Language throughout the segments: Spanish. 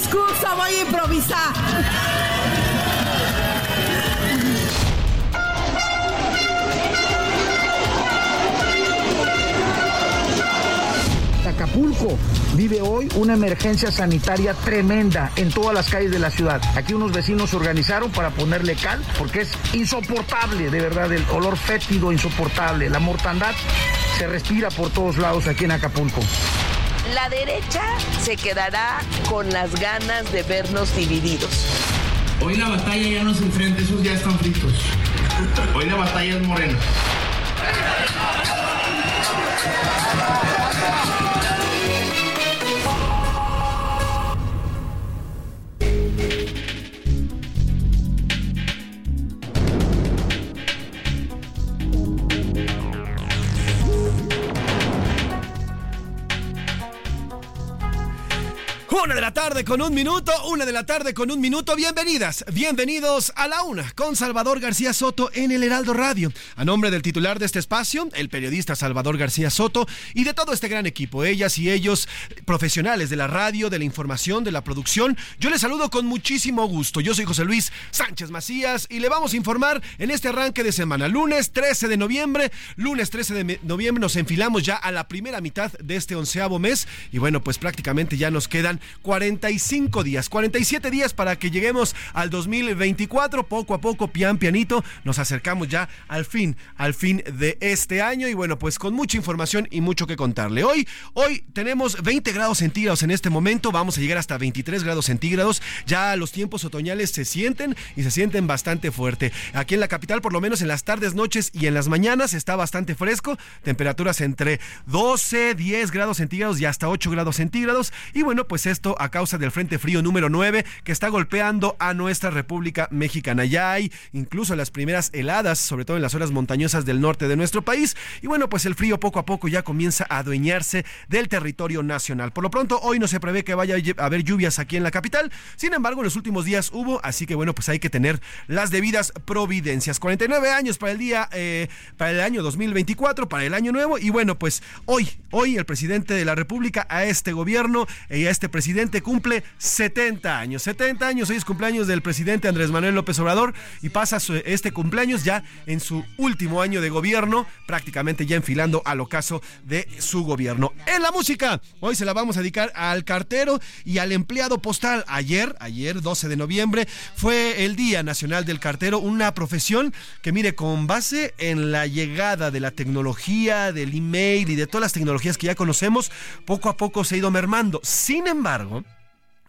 Discurso, voy a improvisar. Acapulco vive hoy una emergencia sanitaria tremenda en todas las calles de la ciudad. Aquí unos vecinos se organizaron para ponerle cal porque es insoportable, de verdad, el olor fétido insoportable. La mortandad se respira por todos lados aquí en Acapulco. La derecha se quedará con las ganas de vernos divididos. Hoy la batalla ya no es enfrente, esos ya están fritos. Hoy la batalla es morena. Una de la tarde con un minuto, una de la tarde con un minuto. Bienvenidas, bienvenidos a la una con Salvador García Soto en el Heraldo Radio. A nombre del titular de este espacio, el periodista Salvador García Soto, y de todo este gran equipo, ellas y ellos, profesionales de la radio, de la información, de la producción, yo les saludo con muchísimo gusto. Yo soy José Luis Sánchez Macías y le vamos a informar en este arranque de semana. Lunes 13 de noviembre, lunes 13 de noviembre nos enfilamos ya a la primera mitad de este onceavo mes y bueno, pues prácticamente ya nos quedan 45 días, 47 días para que lleguemos al 2024. Poco a poco, pian pianito, nos acercamos ya al fin, al fin de este año. Y bueno, pues con mucha información y mucho que contarle. Hoy, hoy tenemos 20 grados centígrados en este momento. Vamos a llegar hasta 23 grados centígrados. Ya los tiempos otoñales se sienten y se sienten bastante fuerte. Aquí en la capital, por lo menos en las tardes, noches y en las mañanas, está bastante fresco. Temperaturas entre 12, 10 grados centígrados y hasta 8 grados centígrados. Y bueno, pues esto a causa del Frente Frío número 9 que está golpeando a nuestra República Mexicana. Ya hay incluso las primeras heladas, sobre todo en las zonas montañosas del norte de nuestro país. Y bueno, pues el frío poco a poco ya comienza a adueñarse del territorio nacional. Por lo pronto, hoy no se prevé que vaya a haber lluvias aquí en la capital. Sin embargo, en los últimos días hubo, así que bueno, pues hay que tener las debidas providencias. 49 años para el día, eh, para el año 2024, para el año nuevo. Y bueno, pues hoy, hoy el presidente de la República, a este gobierno y a este presidente cumple 70 años. 70 años, hoy es cumpleaños del presidente Andrés Manuel López Obrador y pasa este cumpleaños ya en su último año de gobierno, prácticamente ya enfilando al ocaso de su gobierno. En la música, hoy se la vamos a dedicar al cartero y al empleado postal. Ayer, ayer 12 de noviembre, fue el Día Nacional del Cartero, una profesión que mire, con base en la llegada de la tecnología, del email y de todas las tecnologías que ya conocemos, poco a poco se ha ido mermando. Sin embargo,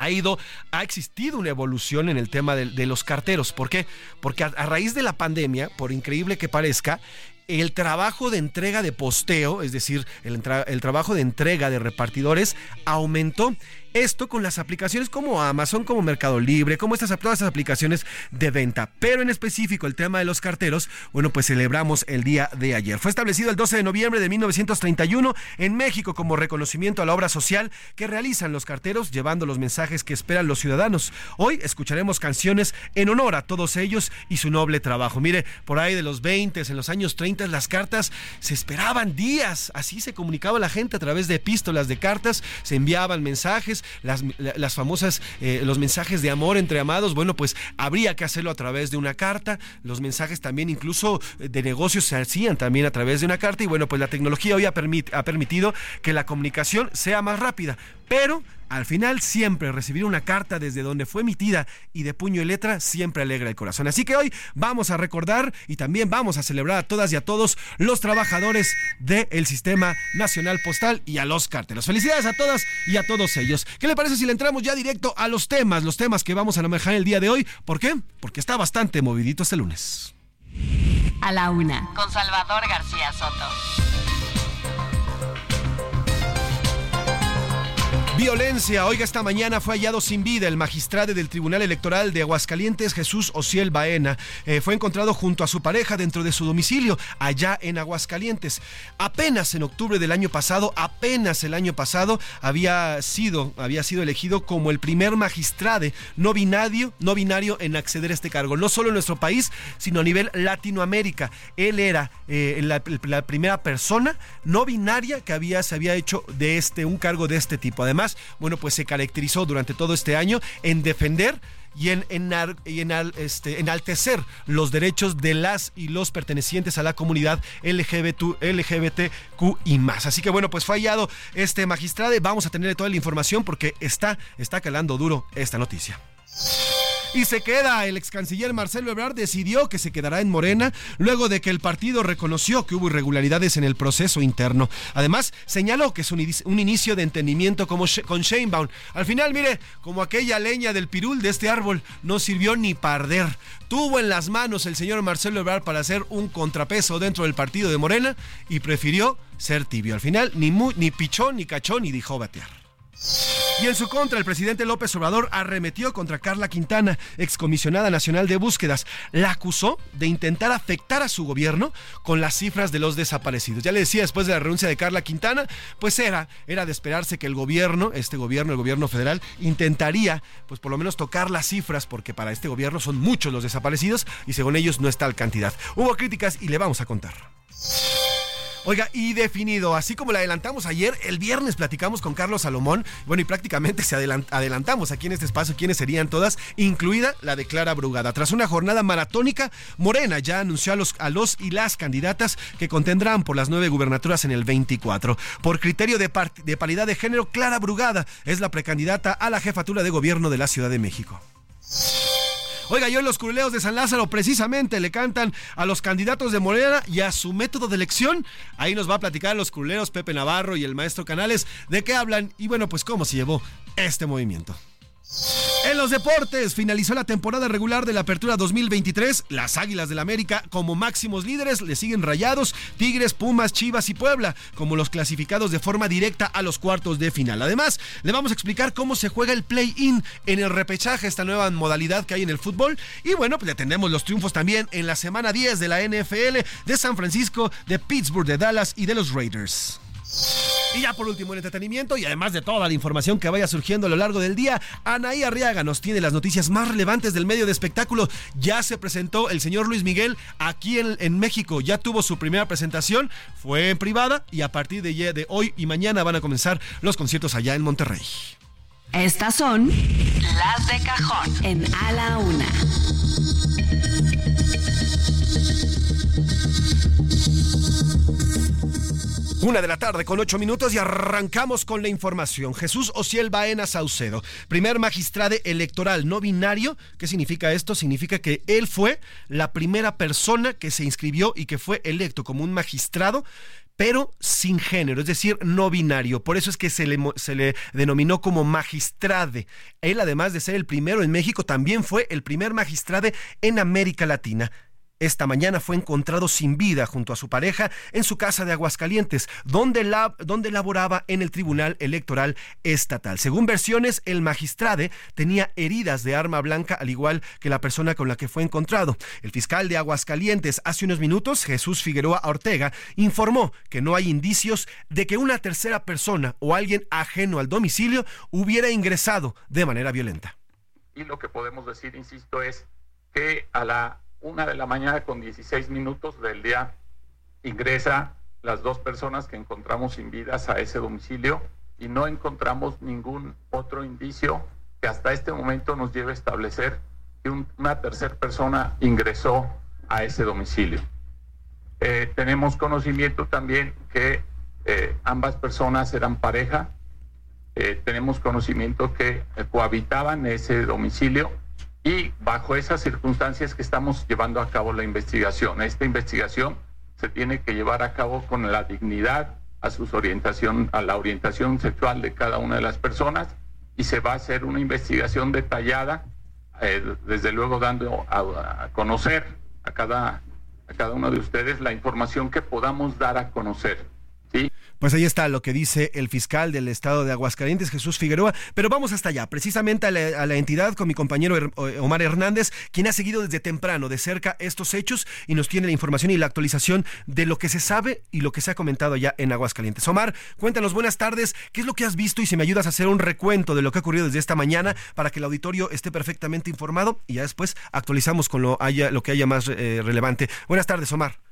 ha ido, ha existido una evolución en el tema de, los carteros. ¿Por qué? Porque a, raíz de la pandemia, por increíble que parezca, el trabajo de entrega de posteo, es decir, el trabajo de entrega de repartidores, aumentó. Esto con las aplicaciones como Amazon, como Mercado Libre, como estas, todas estas aplicaciones de venta. Pero en específico el tema de los carteros, bueno, pues celebramos el día de ayer. Fue establecido el 12 de noviembre de 1931 en México como reconocimiento a la obra social que realizan los carteros, llevando los mensajes que esperan los ciudadanos. Hoy escucharemos canciones en honor a todos ellos y su noble trabajo. Mire, por ahí de los 20, en los años 30, las cartas se esperaban días. Así se comunicaba la gente a través de epístolas de cartas, se enviaban mensajes las, las famosas, eh, los mensajes de amor entre amados, bueno, pues habría que hacerlo a través de una carta. Los mensajes también incluso de negocios se hacían también a través de una carta y bueno, pues la tecnología hoy ha, ha permitido que la comunicación sea más rápida, pero al final siempre recibir una carta desde donde fue emitida y de puño y letra siempre alegra el corazón. Así que hoy vamos a recordar y también vamos a celebrar a todas y a todos los trabajadores del Sistema Nacional Postal y a los cárteles. Felicidades a todas y a todos ellos. ¿Qué le parece si le entramos ya directo a los temas, los temas que vamos a manejar el día de hoy? ¿Por qué? Porque está bastante movidito este lunes. A la una, con Salvador García Soto. Violencia. Oiga, esta mañana fue hallado sin vida el magistrado del Tribunal Electoral de Aguascalientes, Jesús Ociel Baena. Eh, fue encontrado junto a su pareja dentro de su domicilio, allá en Aguascalientes. Apenas en octubre del año pasado, apenas el año pasado, había sido, había sido elegido como el primer magistrado no binario, no binario en acceder a este cargo. No solo en nuestro país, sino a nivel Latinoamérica. Él era eh, la, la, primera persona no binaria que había, se había hecho de este, un cargo de este tipo. Además, bueno, pues se caracterizó durante todo este año en defender y en, este, enaltecer los derechos de las y los pertenecientes a la comunidad LGBT, LGBTQ y más. Así que bueno, pues fallado este magistrado. Vamos a tener toda la información porque está, está calando duro esta noticia. Y se queda. El ex canciller Marcelo Ebrard decidió que se quedará en Morena luego de que el partido reconoció que hubo irregularidades en el proceso interno. Además, señaló que es un, inicio de entendimiento como con Sheinbaum. Al final, mire, como aquella leña del pirul de este árbol, no sirvió ni parder. Tuvo en las manos el señor Marcelo Ebrard para hacer un contrapeso dentro del partido de Morena y prefirió ser tibio. Al final, ni, ni pichó, ni cachó, ni dijo batear. Y en su contra, el presidente López Obrador arremetió contra Carla Quintana, excomisionada nacional de búsquedas. La acusó de intentar afectar a su gobierno con las cifras de los desaparecidos. Ya le decía, después de la renuncia de Carla Quintana, pues era, era de esperarse que el gobierno, este gobierno, el gobierno federal, intentaría, pues por lo menos tocar las cifras, porque para este gobierno son muchos los desaparecidos y según ellos no está tal cantidad. Hubo críticas y le vamos a contar. Oiga, y definido, así como le adelantamos ayer, el viernes platicamos con Carlos Salomón, bueno, y prácticamente se adelantamos aquí en este espacio quiénes serían todas, incluida la de Clara Brugada. Tras una jornada maratónica, Morena ya anunció a los, y las candidatas que contendrán por las nueve gubernaturas en el 24. Por criterio de, de paridad de género, Clara Brugada es la precandidata a la jefatura de gobierno de la Ciudad de México. Oiga, yo los curuleos de San Lázaro precisamente le cantan a los candidatos de Morena y a su método de elección. Ahí nos va a platicar los curuleos Pepe Navarro y el maestro Canales de qué hablan y bueno, pues cómo se llevó este movimiento. En los deportes, finalizó la temporada regular de la Apertura 2023. Las Águilas del América, como máximos líderes, le siguen Rayados, Tigres, Pumas, Chivas y Puebla, como los clasificados de forma directa a los cuartos de final. Además, le vamos a explicar cómo se juega el play-in en el repechaje, esta nueva modalidad que hay en el fútbol. Y bueno, pues le tendremos los triunfos también en la semana 10 de la NFL, de San Francisco, de Pittsburgh, de Dallas y de los Raiders. Y ya por último el entretenimiento y además de toda la información que vaya surgiendo a lo largo del día, Anaí Arriaga nos tiene las noticias más relevantes del medio de espectáculo. Ya se presentó el señor Luis Miguel aquí en, México, ya tuvo su primera presentación, fue en privada y a partir de, de hoy y mañana van a comenzar los conciertos allá en Monterrey. Estas son las de cajón en A la Una. Una de la tarde con ocho minutos y arrancamos con la información. Jesús Ociel Baena Saucedo, primer magistrado electoral no binario. ¿Qué significa esto? Significa que él fue la primera persona que se inscribió y que fue electo como un magistrado pero sin género, es decir, no binario. Por eso es que se le, se le, denominó como magistrade. Él, además de ser el primero en México, también fue el primer magistrade en América Latina. Esta mañana fue encontrado sin vida junto a su pareja en su casa de Aguascalientes, donde, la, donde laboraba en el Tribunal Electoral Estatal. Según versiones, el magistrade tenía heridas de arma blanca, al igual que la persona con la que fue encontrado. El fiscal de Aguascalientes, hace unos minutos, Jesús Figueroa Ortega, informó que no hay indicios de que una tercera persona o alguien ajeno al domicilio hubiera ingresado de manera violenta. Y lo que podemos decir, insisto, es que a la una de la mañana con 16 minutos del día ingresa las dos personas que encontramos sin vidas a ese domicilio y no encontramos ningún otro indicio que hasta este momento nos lleve a establecer que una tercera persona ingresó a ese domicilio. Eh, tenemos conocimiento también que eh, ambas personas eran pareja. Eh, tenemos conocimiento que cohabitaban ese domicilio y bajo esas circunstancias que estamos llevando a cabo la investigación. Esta investigación se tiene que llevar a cabo con la dignidad a su orientación, a la orientación sexual de cada una de las personas y se va a hacer una investigación detallada, desde luego dando a, a conocer a cada a cada uno de ustedes la información que podamos dar a conocer. Pues ahí está lo que dice el fiscal del estado de Aguascalientes, Jesús Figueroa. Pero vamos hasta allá, precisamente a la, entidad con mi compañero Omar Hernández, quien ha seguido desde temprano de cerca estos hechos y nos tiene la información y la actualización de lo que se sabe y lo que se ha comentado ya en Aguascalientes. Omar, cuéntanos, buenas tardes, ¿qué es lo que has visto y si me ayudas a hacer un recuento de lo que ha ocurrido desde esta mañana para que el auditorio esté perfectamente informado y ya después actualizamos con lo, haya, lo que haya más eh, relevante? Buenas tardes, Omar.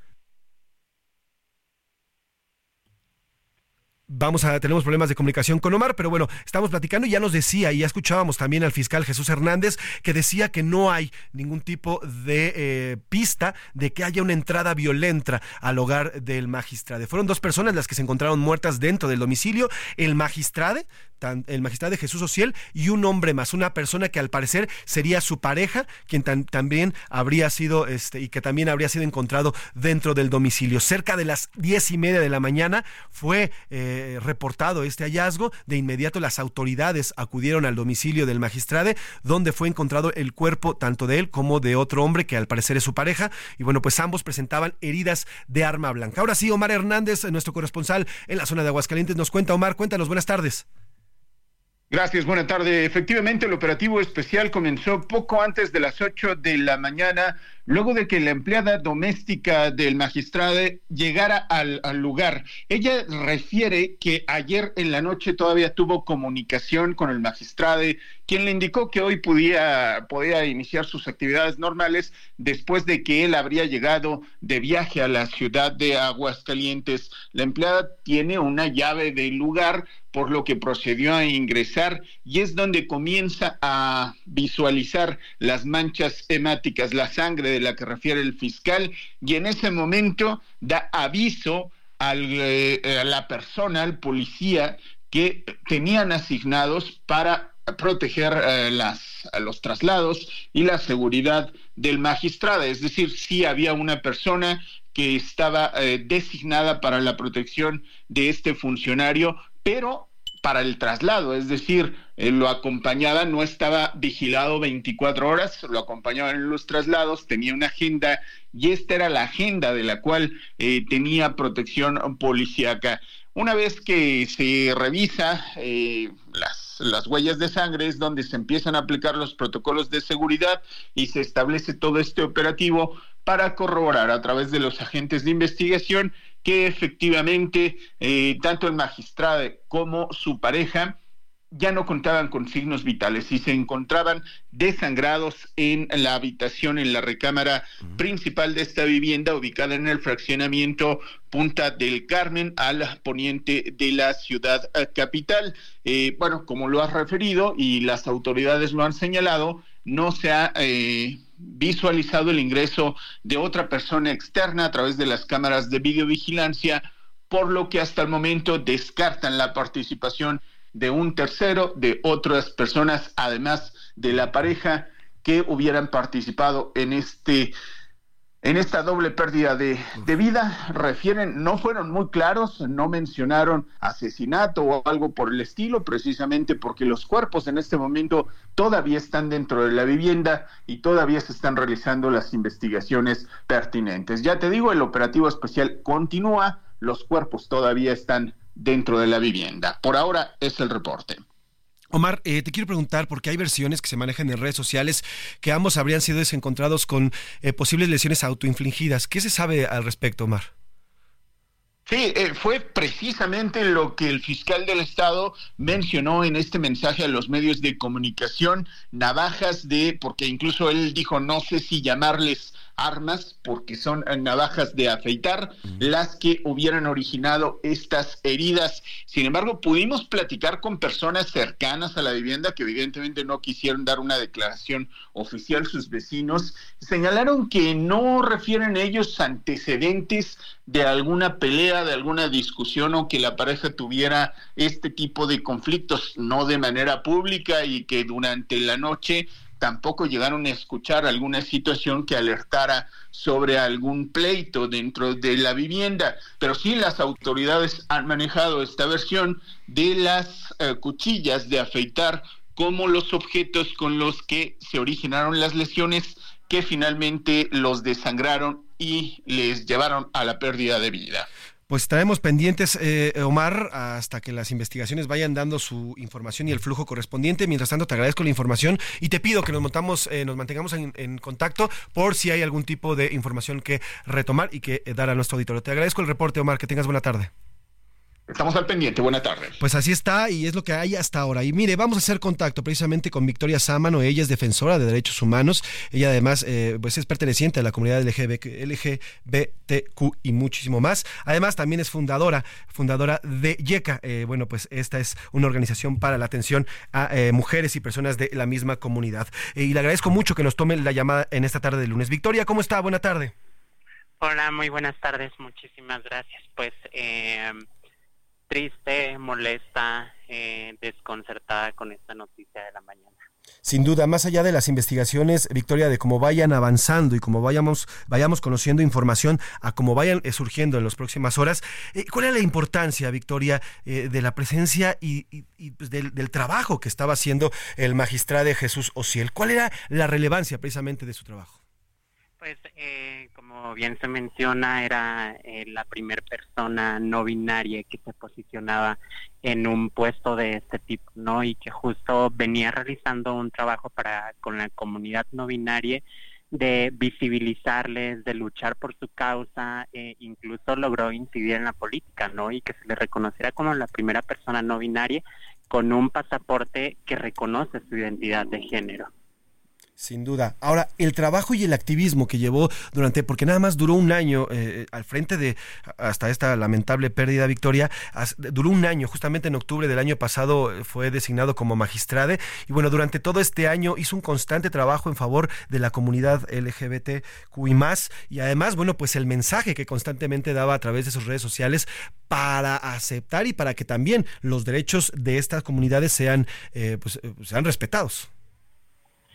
Vamos a tenemos problemas de comunicación con Omar, pero bueno, estamos platicando y ya nos decía y ya escuchábamos también al fiscal Jesús Hernández que decía que no hay ningún tipo de eh, pista de que haya una entrada violenta al hogar del magistrado. Fueron dos personas las que se encontraron muertas dentro del domicilio, el magistrado el magistrado Jesús Ociel y un hombre más, una persona que al parecer sería su pareja, quien también habría sido, este, y que también habría sido encontrado dentro del domicilio. Cerca de las diez y media de la mañana fue eh, reportado este hallazgo. De inmediato las autoridades acudieron al domicilio del magistrado, donde fue encontrado el cuerpo tanto de él como de otro hombre que al parecer es su pareja. Y bueno, pues ambos presentaban heridas de arma blanca. Ahora sí, Omar Hernández, nuestro corresponsal en la zona de Aguascalientes, nos cuenta. Omar, cuéntanos, buenas tardes. Gracias, buena tarde. Efectivamente, el operativo especial comenzó poco antes de las 8 de la mañana luego de que la empleada doméstica del magistrado llegara al, lugar. Ella refiere que ayer en la noche todavía tuvo comunicación con el magistrado, quien le indicó que hoy podía, podía iniciar sus actividades normales después de que él habría llegado de viaje a la ciudad de Aguascalientes. La empleada tiene una llave del lugar, por lo que procedió a ingresar y es donde comienza a visualizar las manchas hemáticas, la sangre de la que refiere el fiscal, y en ese momento da aviso eh, a la persona, al policía, que tenían asignados para proteger eh, las, los traslados y la seguridad del magistrado. Es decir, si había una persona que estaba eh, designada para la protección de este funcionario, pero para el traslado, es decir, eh, lo acompañaba, no estaba vigilado 24 horas, lo acompañaba en los traslados, tenía una agenda y esta era la agenda de la cual eh, tenía protección policíaca. Una vez que se revisa eh, las, las huellas de sangre es donde se empiezan a aplicar los protocolos de seguridad y se establece todo este operativo para corroborar a través de los agentes de investigación que efectivamente eh, tanto el magistrado como su pareja ya no contaban con signos vitales y se encontraban desangrados en la habitación, en la recámara principal de esta vivienda ubicada en el fraccionamiento Punta del Carmen al poniente de la ciudad eh, capital. Eh, bueno, como lo has referido y las autoridades lo han señalado, no se ha visualizado el ingreso de otra persona externa a través de las cámaras de videovigilancia, por lo que hasta el momento descartan la participación de un tercero, de otras personas, además de la pareja que hubieran participado en este en esta doble pérdida de, vida, refieren, no fueron muy claros, no mencionaron asesinato o algo por el estilo, precisamente porque los cuerpos en este momento todavía están dentro de la vivienda y todavía se están realizando las investigaciones pertinentes. Ya te digo, el operativo especial continúa, los cuerpos todavía están dentro de la vivienda. Por ahora es el reporte. Omar, eh, te quiero preguntar, porque hay versiones que se manejan en redes sociales que ambos habrían sido desencontrados con eh, posibles lesiones autoinfligidas. ¿Qué se sabe al respecto, Omar? Sí, eh, fue precisamente lo que el fiscal del Estado mencionó en este mensaje a los medios de comunicación, navajas de, porque incluso él dijo, no sé si llamarles armas, porque son navajas de afeitar, las que hubieran originado estas heridas. Sin embargo, pudimos platicar con personas cercanas a la vivienda que evidentemente no quisieron dar una declaración oficial. Sus vecinos señalaron que no refieren ellos antecedentes de alguna pelea, de alguna discusión o que la pareja tuviera este tipo de conflictos, no de manera pública y que durante la noche tampoco llegaron a escuchar alguna situación que alertara sobre algún pleito dentro de la vivienda, pero sí las autoridades han manejado esta versión de las eh, cuchillas de afeitar como los objetos con los que se originaron las lesiones que finalmente los desangraron y les llevaron a la pérdida de vida. Pues estaremos pendientes, eh, Omar, hasta que las investigaciones vayan dando su información y el flujo correspondiente. Mientras tanto, te agradezco la información y te pido que nos, montamos, eh, nos mantengamos en, contacto por si hay algún tipo de información que retomar y que eh, dar a nuestro auditorio. Te agradezco el reporte, Omar. Que tengas buena tarde. Estamos al pendiente, buena tarde. Pues así está y es lo que hay hasta ahora. Y mire, vamos a hacer contacto precisamente con Victoria Sámano, ella es defensora de derechos humanos, ella además eh, pues es perteneciente a la comunidad LGBTQ y muchísimo más. Además también es fundadora, fundadora de YECA. Eh, bueno, pues esta es una organización para la atención a eh, mujeres y personas de la misma comunidad. y le agradezco mucho que nos tome la llamada en esta tarde de lunes. Victoria, ¿cómo está? Buena tarde. Hola, muy buenas tardes, muchísimas gracias. Pues eh, triste, molesta, eh, desconcertada con esta noticia de la mañana. Sin duda, más allá de las investigaciones, Victoria, de cómo vayan avanzando y cómo vayamos, vayamos conociendo información a cómo vayan eh, surgiendo en las próximas horas, eh, ¿cuál es la importancia, Victoria, de la presencia y, pues, del, del, trabajo que estaba haciendo el magistrado Jesús Ociel? ¿Cuál era la relevancia precisamente de su trabajo? Pues, eh, como bien se menciona, era eh, la primera persona no binaria que se posicionaba en un puesto de este tipo, ¿no? Y que justo venía realizando un trabajo para con la comunidad no binaria de visibilizarles, de luchar por su causa, e incluso logró incidir en la política, ¿no? Y que se le reconociera como la primera persona no binaria con un pasaporte que reconoce su identidad de género. Sin duda. Ahora, el trabajo y el activismo que llevó durante, porque nada más duró un año eh, al frente de, hasta esta lamentable pérdida, Victoria, duró un año, justamente en octubre del año pasado eh, fue designado como magistrade y bueno, durante todo este año hizo un constante trabajo en favor de la comunidad LGBTQI más y además, bueno, pues el mensaje que constantemente daba a través de sus redes sociales para aceptar y para que también los derechos de estas comunidades sean, eh, pues, sean respetados.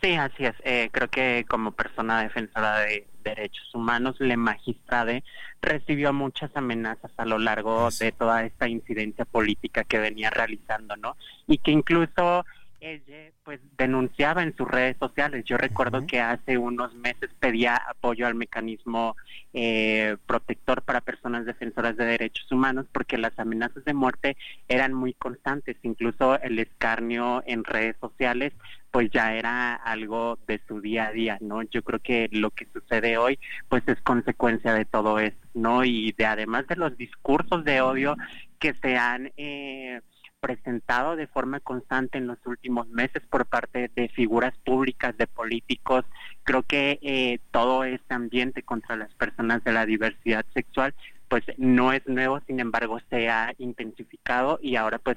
Sí, así es. Eh, creo que como persona defensora de derechos humanos, Le Magistrade recibió muchas amenazas a lo largo de toda esta incidencia política que venía realizando, ¿no? Y que incluso ella pues denunciaba en sus redes sociales. Yo recuerdo que hace unos meses pedía apoyo al mecanismo eh, protector para personas defensoras de derechos humanos porque las amenazas de muerte eran muy constantes, incluso el escarnio en redes sociales pues ya era algo de su día a día, ¿no? Yo creo que lo que sucede hoy pues es consecuencia de todo eso, ¿no? Y de además de los discursos de odio que se han... Eh, presentado de forma constante en los últimos meses por parte de figuras públicas, de políticos. Creo que eh, todo este ambiente contra las personas de la diversidad sexual pues no es nuevo, sin embargo se ha intensificado y ahora pues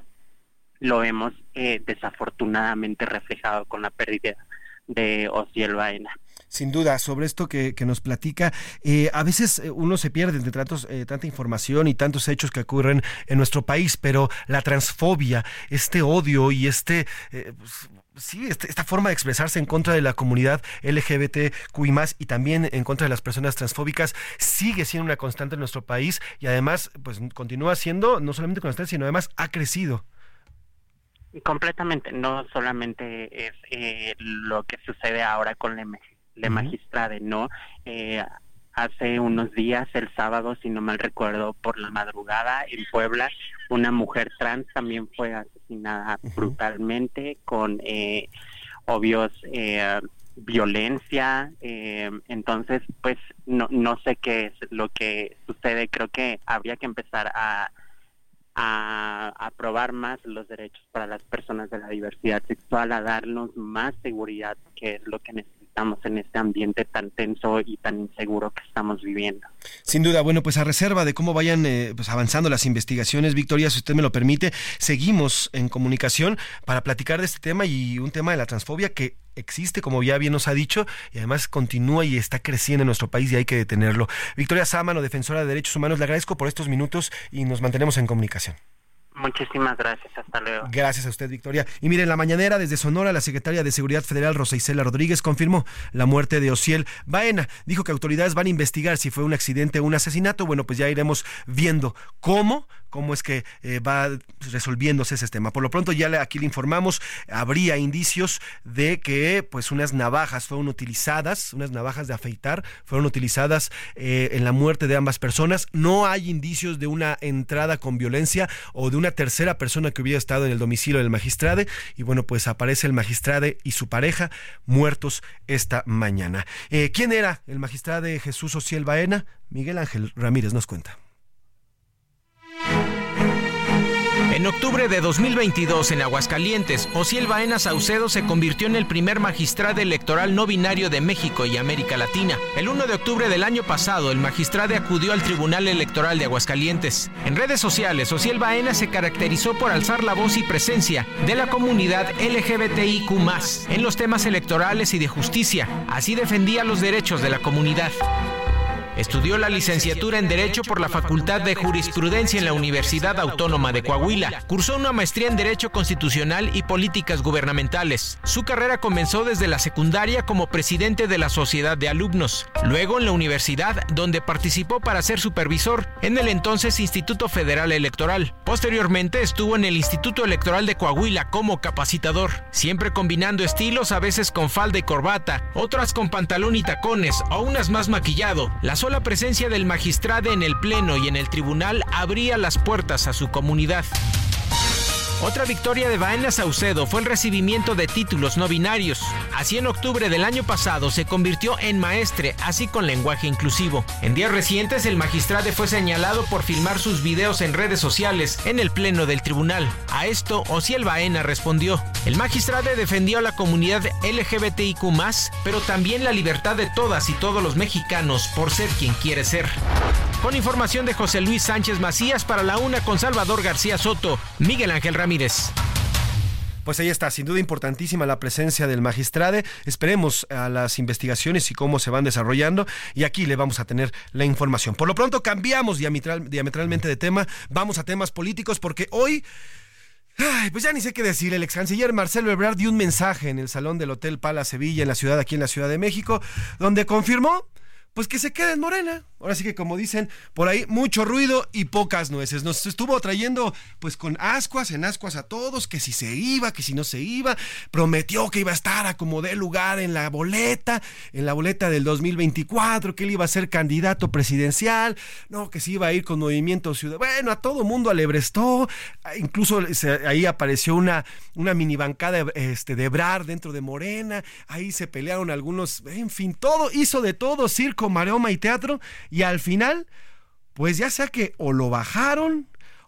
lo hemos eh, desafortunadamente reflejado con la pérdida de Ociel Baena. Sin duda, sobre esto que, nos platica, eh, a veces eh, uno se pierde entre tantos, eh, tanta información y tantos hechos que ocurren en nuestro país, pero la transfobia, este odio y este... Pues, sí, este, esta forma de expresarse en contra de la comunidad LGBTQI y también en contra de las personas transfóbicas sigue siendo una constante en nuestro país y además pues continúa siendo no solamente constante, sino además ha crecido. Completamente, no solamente es lo que sucede ahora con la de magistrade, ¿no? Eh, hace unos días, el sábado, si no mal recuerdo, por la madrugada en Puebla, una mujer trans también fue asesinada brutalmente con eh, obvios eh, violencia. Eh, entonces, pues no, no sé qué es lo que sucede. Creo que habría que empezar a, a aprobar más los derechos para las personas de la diversidad sexual, a darnos más seguridad, que es lo que necesitamos estamos en este ambiente tan tenso y tan inseguro que estamos viviendo. Sin duda, bueno, pues a reserva de cómo vayan eh, pues avanzando las investigaciones, Victoria, si usted me lo permite, seguimos en comunicación para platicar de este tema y un tema de la transfobia que existe, como ya bien nos ha dicho, y además continúa y está creciendo en nuestro país y hay que detenerlo. Victoria Sámano, defensora de derechos humanos, le agradezco por estos minutos y nos mantenemos en comunicación. Muchísimas gracias, hasta luego. Gracias a usted, Victoria. Y mire, en la mañanera desde Sonora, la secretaria de Seguridad Federal, Rosa Isela Rodríguez, confirmó la muerte de Ociel Baena. Dijo que autoridades van a investigar si fue un accidente o un asesinato. Bueno, pues ya iremos viendo cómo, cómo es que eh, va resolviéndose ese tema. Por lo pronto ya aquí le informamos, habría indicios de que pues unas navajas fueron utilizadas, unas navajas de afeitar fueron utilizadas eh, en la muerte de ambas personas. No hay indicios de una entrada con violencia o de una tercera persona que hubiera estado en el domicilio del magistrade y bueno pues aparece el magistrade y su pareja muertos esta mañana. Eh, ¿Quién era el magistrade Jesús Ociel Baena? Miguel Ángel Ramírez nos cuenta. En octubre de 2022, en Aguascalientes, Ociel Baena Saucedo se convirtió en el primer magistrado electoral no binario de México y América Latina. El 1 de octubre del año pasado, el magistrado acudió al Tribunal Electoral de Aguascalientes. En redes sociales, Ociel Baena se caracterizó por alzar la voz y presencia de la comunidad LGBTIQ en los temas electorales y de justicia. Así defendía los derechos de la comunidad. Estudió la licenciatura en Derecho por la Facultad de Jurisprudencia en la Universidad Autónoma de Coahuila. Cursó una maestría en Derecho Constitucional y Políticas Gubernamentales. Su carrera comenzó desde la secundaria como presidente de la Sociedad de Alumnos. Luego en la universidad, donde participó para ser supervisor en el entonces Instituto Federal Electoral. Posteriormente estuvo en el Instituto Electoral de Coahuila como capacitador, siempre combinando estilos a veces con falda y corbata, otras con pantalón y tacones o unas más maquillado. Las la presencia del magistrado en el Pleno y en el Tribunal abría las puertas a su comunidad. Otra victoria de Baena Saucedo fue el recibimiento de títulos no binarios. Así en octubre del año pasado se convirtió en maestre, así con lenguaje inclusivo. En días recientes el magistrado fue señalado por filmar sus videos en redes sociales en el pleno del tribunal. A esto Ociel Baena respondió. El magistrado defendió a la comunidad LGBTIQ+, pero también la libertad de todas y todos los mexicanos por ser quien quiere ser. Con información de José Luis Sánchez Macías para la una con Salvador García Soto, Miguel Ángel Ramírez. Pues ahí está, sin duda importantísima la presencia del magistrade. Esperemos a las investigaciones y cómo se van desarrollando y aquí le vamos a tener la información. Por lo pronto cambiamos diametralmente de tema, vamos a temas políticos porque hoy... pues ya ni sé qué decir. El ex canciller Marcelo Ebrard dio un mensaje en el salón del Hotel Pala Sevilla, en la ciudad, aquí en la Ciudad de México, donde confirmó pues que se quede en Morena. Ahora sí que como dicen por ahí, mucho ruido y pocas nueces. Nos estuvo trayendo pues con ascuas, en ascuas a todos, que si se iba, que si no se iba. Prometió que iba a estar a como de lugar en la boleta, en la boleta del 2024, que él iba a ser candidato presidencial, no, que se iba a ir con Movimiento Ciudadano. Bueno, a todo mundo alebrestó. Incluso ahí apareció una, una mini bancada este, de Brar dentro de Morena. Ahí se pelearon algunos, en fin, todo, hizo de todo, circo, maroma y teatro y al final, pues ya sea que o lo bajaron,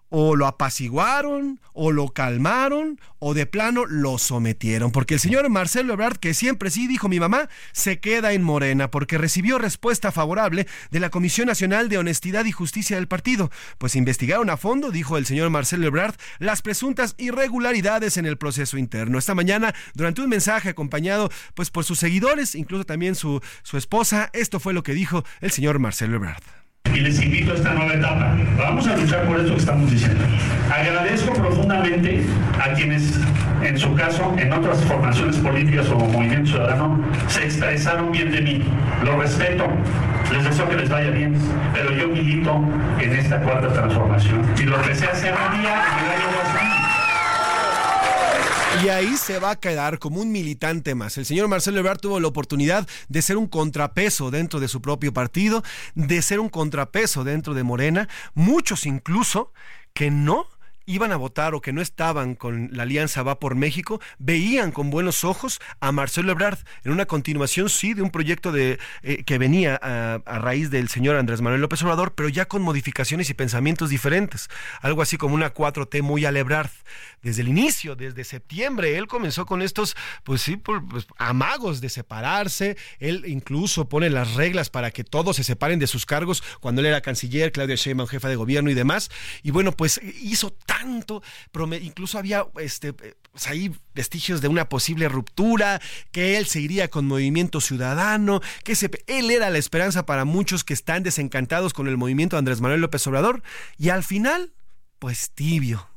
o lo apaciguaron, o lo calmaron, o de plano lo sometieron. Porque el señor Marcelo Ebrard, que siempre sí dijo mi mamá, se queda en Morena, porque recibió respuesta favorable de la Comisión Nacional de Honestidad y Justicia del partido. Pues investigaron a fondo, dijo el señor Marcelo Ebrard, las presuntas irregularidades en el proceso interno. Esta mañana, durante un mensaje acompañado pues por sus seguidores, incluso también su, su esposa, esto fue lo que dijo el señor Marcelo Ebrard y les invito a esta nueva etapa. Vamos a luchar por esto que estamos diciendo. Agradezco profundamente a quienes, en su caso, en otras formaciones políticas o Movimiento Ciudadano, se expresaron bien de mí. Lo respeto, les deseo que les vaya bien, pero yo milito en esta cuarta transformación. Y lo que se hace un día en el año y ahí se va a quedar como un militante más. El señor Marcelo Ebrard tuvo la oportunidad de ser un contrapeso dentro de su propio partido, de ser un contrapeso dentro de Morena, muchos incluso que no iban a votar o que no estaban con la alianza Va por México, veían con buenos ojos a Marcelo Ebrard en una continuación, sí, de un proyecto de, eh, que venía a, raíz del señor Andrés Manuel López Obrador, pero ya con modificaciones y pensamientos diferentes. Algo así como una 4T muy al Ebrard. Desde el inicio, desde septiembre, él comenzó con estos, pues sí, pues, amagos de separarse. Él incluso pone las reglas para que todos se separen de sus cargos cuando él era canciller, Claudia Sheinbaum jefa de gobierno y demás. Y bueno, pues hizo tanto, incluso había este, pues ahí vestigios de una posible ruptura, que él se iría con Movimiento Ciudadano, que él era la esperanza para muchos que están desencantados con el movimiento de Andrés Manuel López Obrador. Y al final, pues tibio,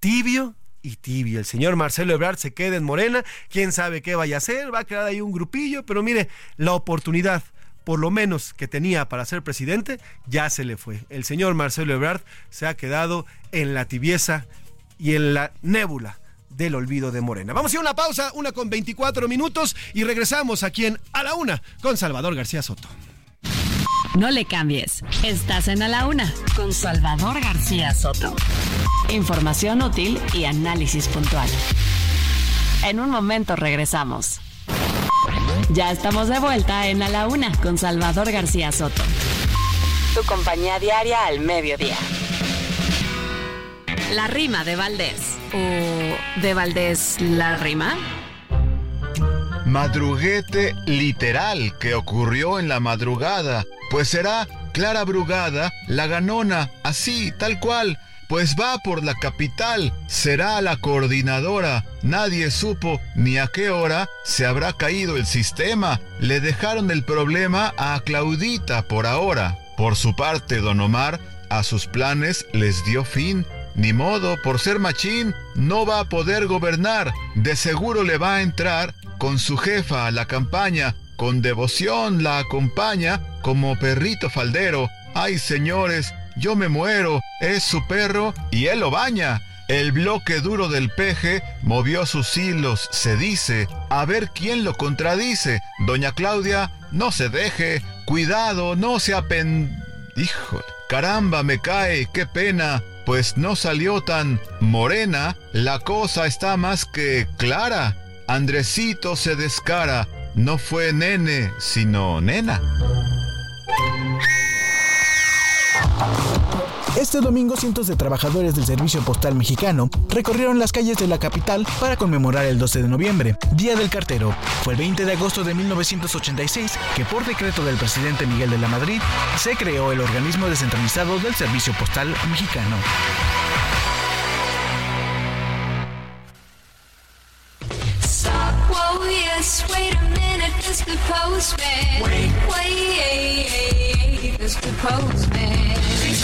tibio y tibio. El señor Marcelo Ebrard se queda en Morena, quién sabe qué vaya a hacer, va a quedar ahí un grupillo, pero mire, la oportunidad por lo menos que tenía para ser presidente, ya se le fue. El señor Marcelo Ebrard se ha quedado en la tibieza y en la nébula del olvido de Morena. Vamos a ir a una pausa, una con 24 minutos y regresamos aquí en A la Una con Salvador García Soto. No le cambies. Estás en A la Una con Salvador García Soto. Información útil y análisis puntual. En un momento regresamos. Ya estamos de vuelta en A la Una con Salvador García Soto. Tu compañía diaria al mediodía. La rima de Valdés. ¿O de Valdés la rima? Madruguete literal que ocurrió en la madrugada, pues será Clara Brugada, la ganona, así, tal cual, pues va por la capital, será la coordinadora. Nadie supo ni a qué hora se habrá caído el sistema. Le dejaron el problema a Claudita por ahora. Por su parte, don Omar a sus planes les dio fin. Ni modo, por ser machín, no va a poder gobernar. De seguro le va a entrar con su jefa a la campaña, con devoción la acompaña como perrito faldero. Ay, señores, yo me muero, es su perro y él lo baña. El bloque duro del peje movió sus hilos, se dice. A ver quién lo contradice. Doña Claudia, no se deje. Cuidado, no se apen... Híjole, caramba, me cae, qué pena. Pues no salió tan morena, la cosa está más que clara. Andresito se descara, no fue nene, sino nena. Este domingo cientos de trabajadores del Servicio Postal Mexicano recorrieron las calles de la capital para conmemorar el 12 de noviembre, Día del Cartero. Fue el 20 de agosto de 1986 que por decreto del presidente Miguel de la Madrid se creó el organismo descentralizado del Servicio Postal Mexicano. wait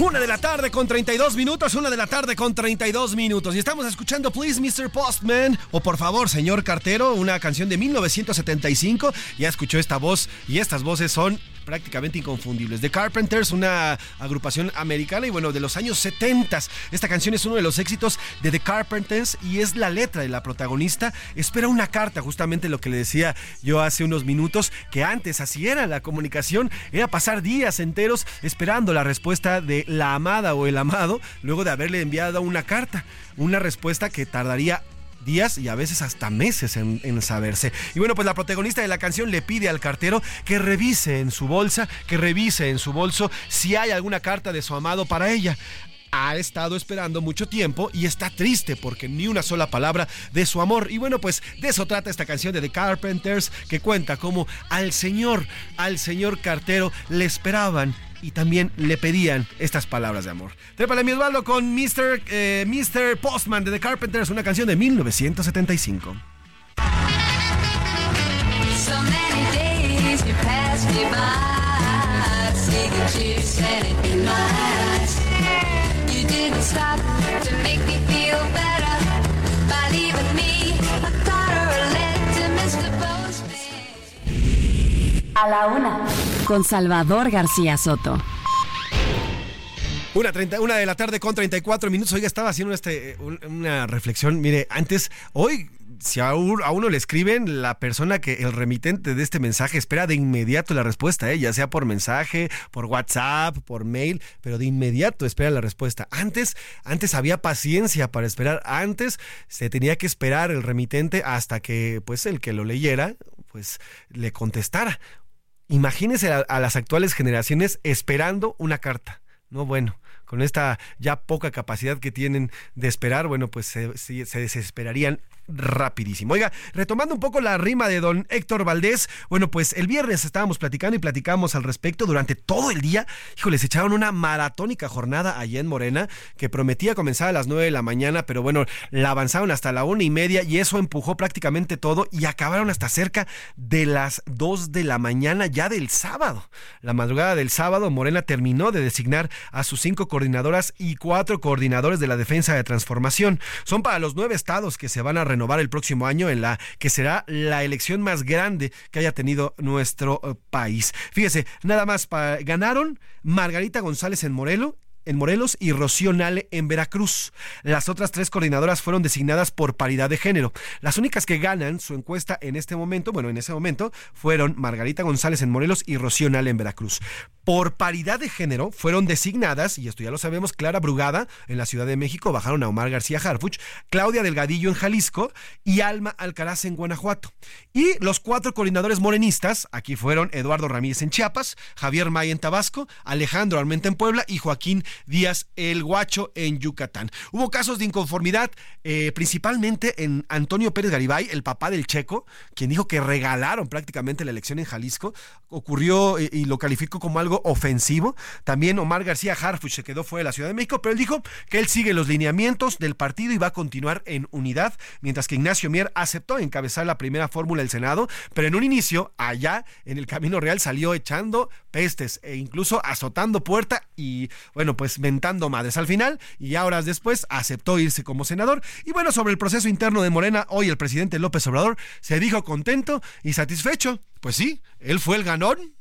Una de la tarde con 32 minutos, una de la tarde con 32 minutos. Y estamos escuchando Please Mr. Postman o Por favor, señor cartero, una canción de 1975. Ya escuchó esta voz y estas voces son prácticamente inconfundibles. The Carpenters, una agrupación americana y bueno, de los años 70. Esta canción es uno de los éxitos de The Carpenters y es la letra de la protagonista. Espera una carta, justamente lo que le decía yo hace unos minutos, que antes así era la comunicación, era pasar días enteros esperando la respuesta de la amada o el amado, luego de haberle enviado una carta. Una respuesta que tardaría días y a veces hasta meses en, saberse. Y bueno, pues la protagonista de la canción le pide al cartero que revise en su bolsa, que revise en su bolso si hay alguna carta de su amado para ella. ha estado esperando mucho tiempo y está triste porque ni una sola palabra de su amor. Y bueno, pues de eso trata esta canción de The Carpenters que cuenta cómo al señor, al señor cartero le esperaban y también le pedían estas palabras de amor. Trépale mi Osvaldo con Mr. eh, Mr. Postman de The Carpenters, una canción de 1975. So many days you passed me by, seeing tears standing in my eyes. You didn't stop to make me feel better by leaving me a card or a letter, Mr. Postman. A la una. Con Salvador García Soto. Una, treinta- una de la tarde con 34 minutos. Oiga, estaba haciendo este, un- una reflexión. Mire, antes, hoy, si a uno, a uno le escriben, la persona que, el remitente de este mensaje espera de inmediato la respuesta, ¿eh? ya sea por mensaje, por WhatsApp, por mail, pero de inmediato espera la respuesta. Antes, antes había paciencia para esperar. Antes se tenía que esperar el remitente hasta que, pues, el que lo leyera, pues, le contestara. Imagínese a, las actuales generaciones esperando una carta. No, bueno, con esta ya poca capacidad que tienen de esperar, bueno, pues se- se desesperarían rapidísimo. Oiga, retomando un poco la rima de don Héctor Valdés, bueno, pues el viernes estábamos platicando y platicamos al respecto durante todo el día. Híjoles, echaron una maratónica jornada allá en Morena que prometía comenzar a las 9 de la mañana, pero bueno, la avanzaron hasta la una y media y eso empujó prácticamente todo y acabaron hasta cerca de las 2 de la mañana ya del sábado. La madrugada del sábado, Morena terminó de designar a sus cinco coordinadoras y cuatro coordinadores de la defensa de transformación. Son para los nueve estados que se van a renovar el próximo año en la que será la elección más grande que haya tenido nuestro eh, país. Fíjese, nada más ganaron Margarita González en Morelo en Morelos y Rocío Nale en Veracruz. Las otras tres coordinadoras fueron designadas por paridad de género. Las únicas que ganan su encuesta en este momento, bueno, en ese momento, fueron Margarita González en Morelos y Rocío Nale en Veracruz. Por paridad de género fueron designadas, y esto ya lo sabemos, Clara Brugada en la Ciudad de México, bajaron a Omar García Harfuch, Claudia Delgadillo en Jalisco y Alma Alcaraz en Guanajuato. Y los cuatro coordinadores morenistas, aquí fueron Eduardo Ramírez en Chiapas, Javier May en Tabasco, Alejandro Armenta en Puebla y Joaquín Díaz el Guacho en Yucatán. Hubo casos de inconformidad, eh, principalmente en Antonio Pérez Garibay, el papá del Checo, quien dijo que regalaron prácticamente la elección en Jalisco. Ocurrió eh, y lo calificó como algo ofensivo. También Omar García Harfuch se quedó fuera de la Ciudad de México, pero él dijo que él sigue los lineamientos del partido y va a continuar en unidad, mientras que Ignacio Mier aceptó encabezar la primera fórmula del Senado, pero en un inicio, allá en el Camino Real, salió echando pestes e incluso azotando puerta y, bueno, pues mentando madres al final y horas después aceptó irse como senador. Y bueno, sobre el proceso interno de Morena, hoy el presidente López Obrador se dijo contento y satisfecho. Pues sí, él fue el ganón.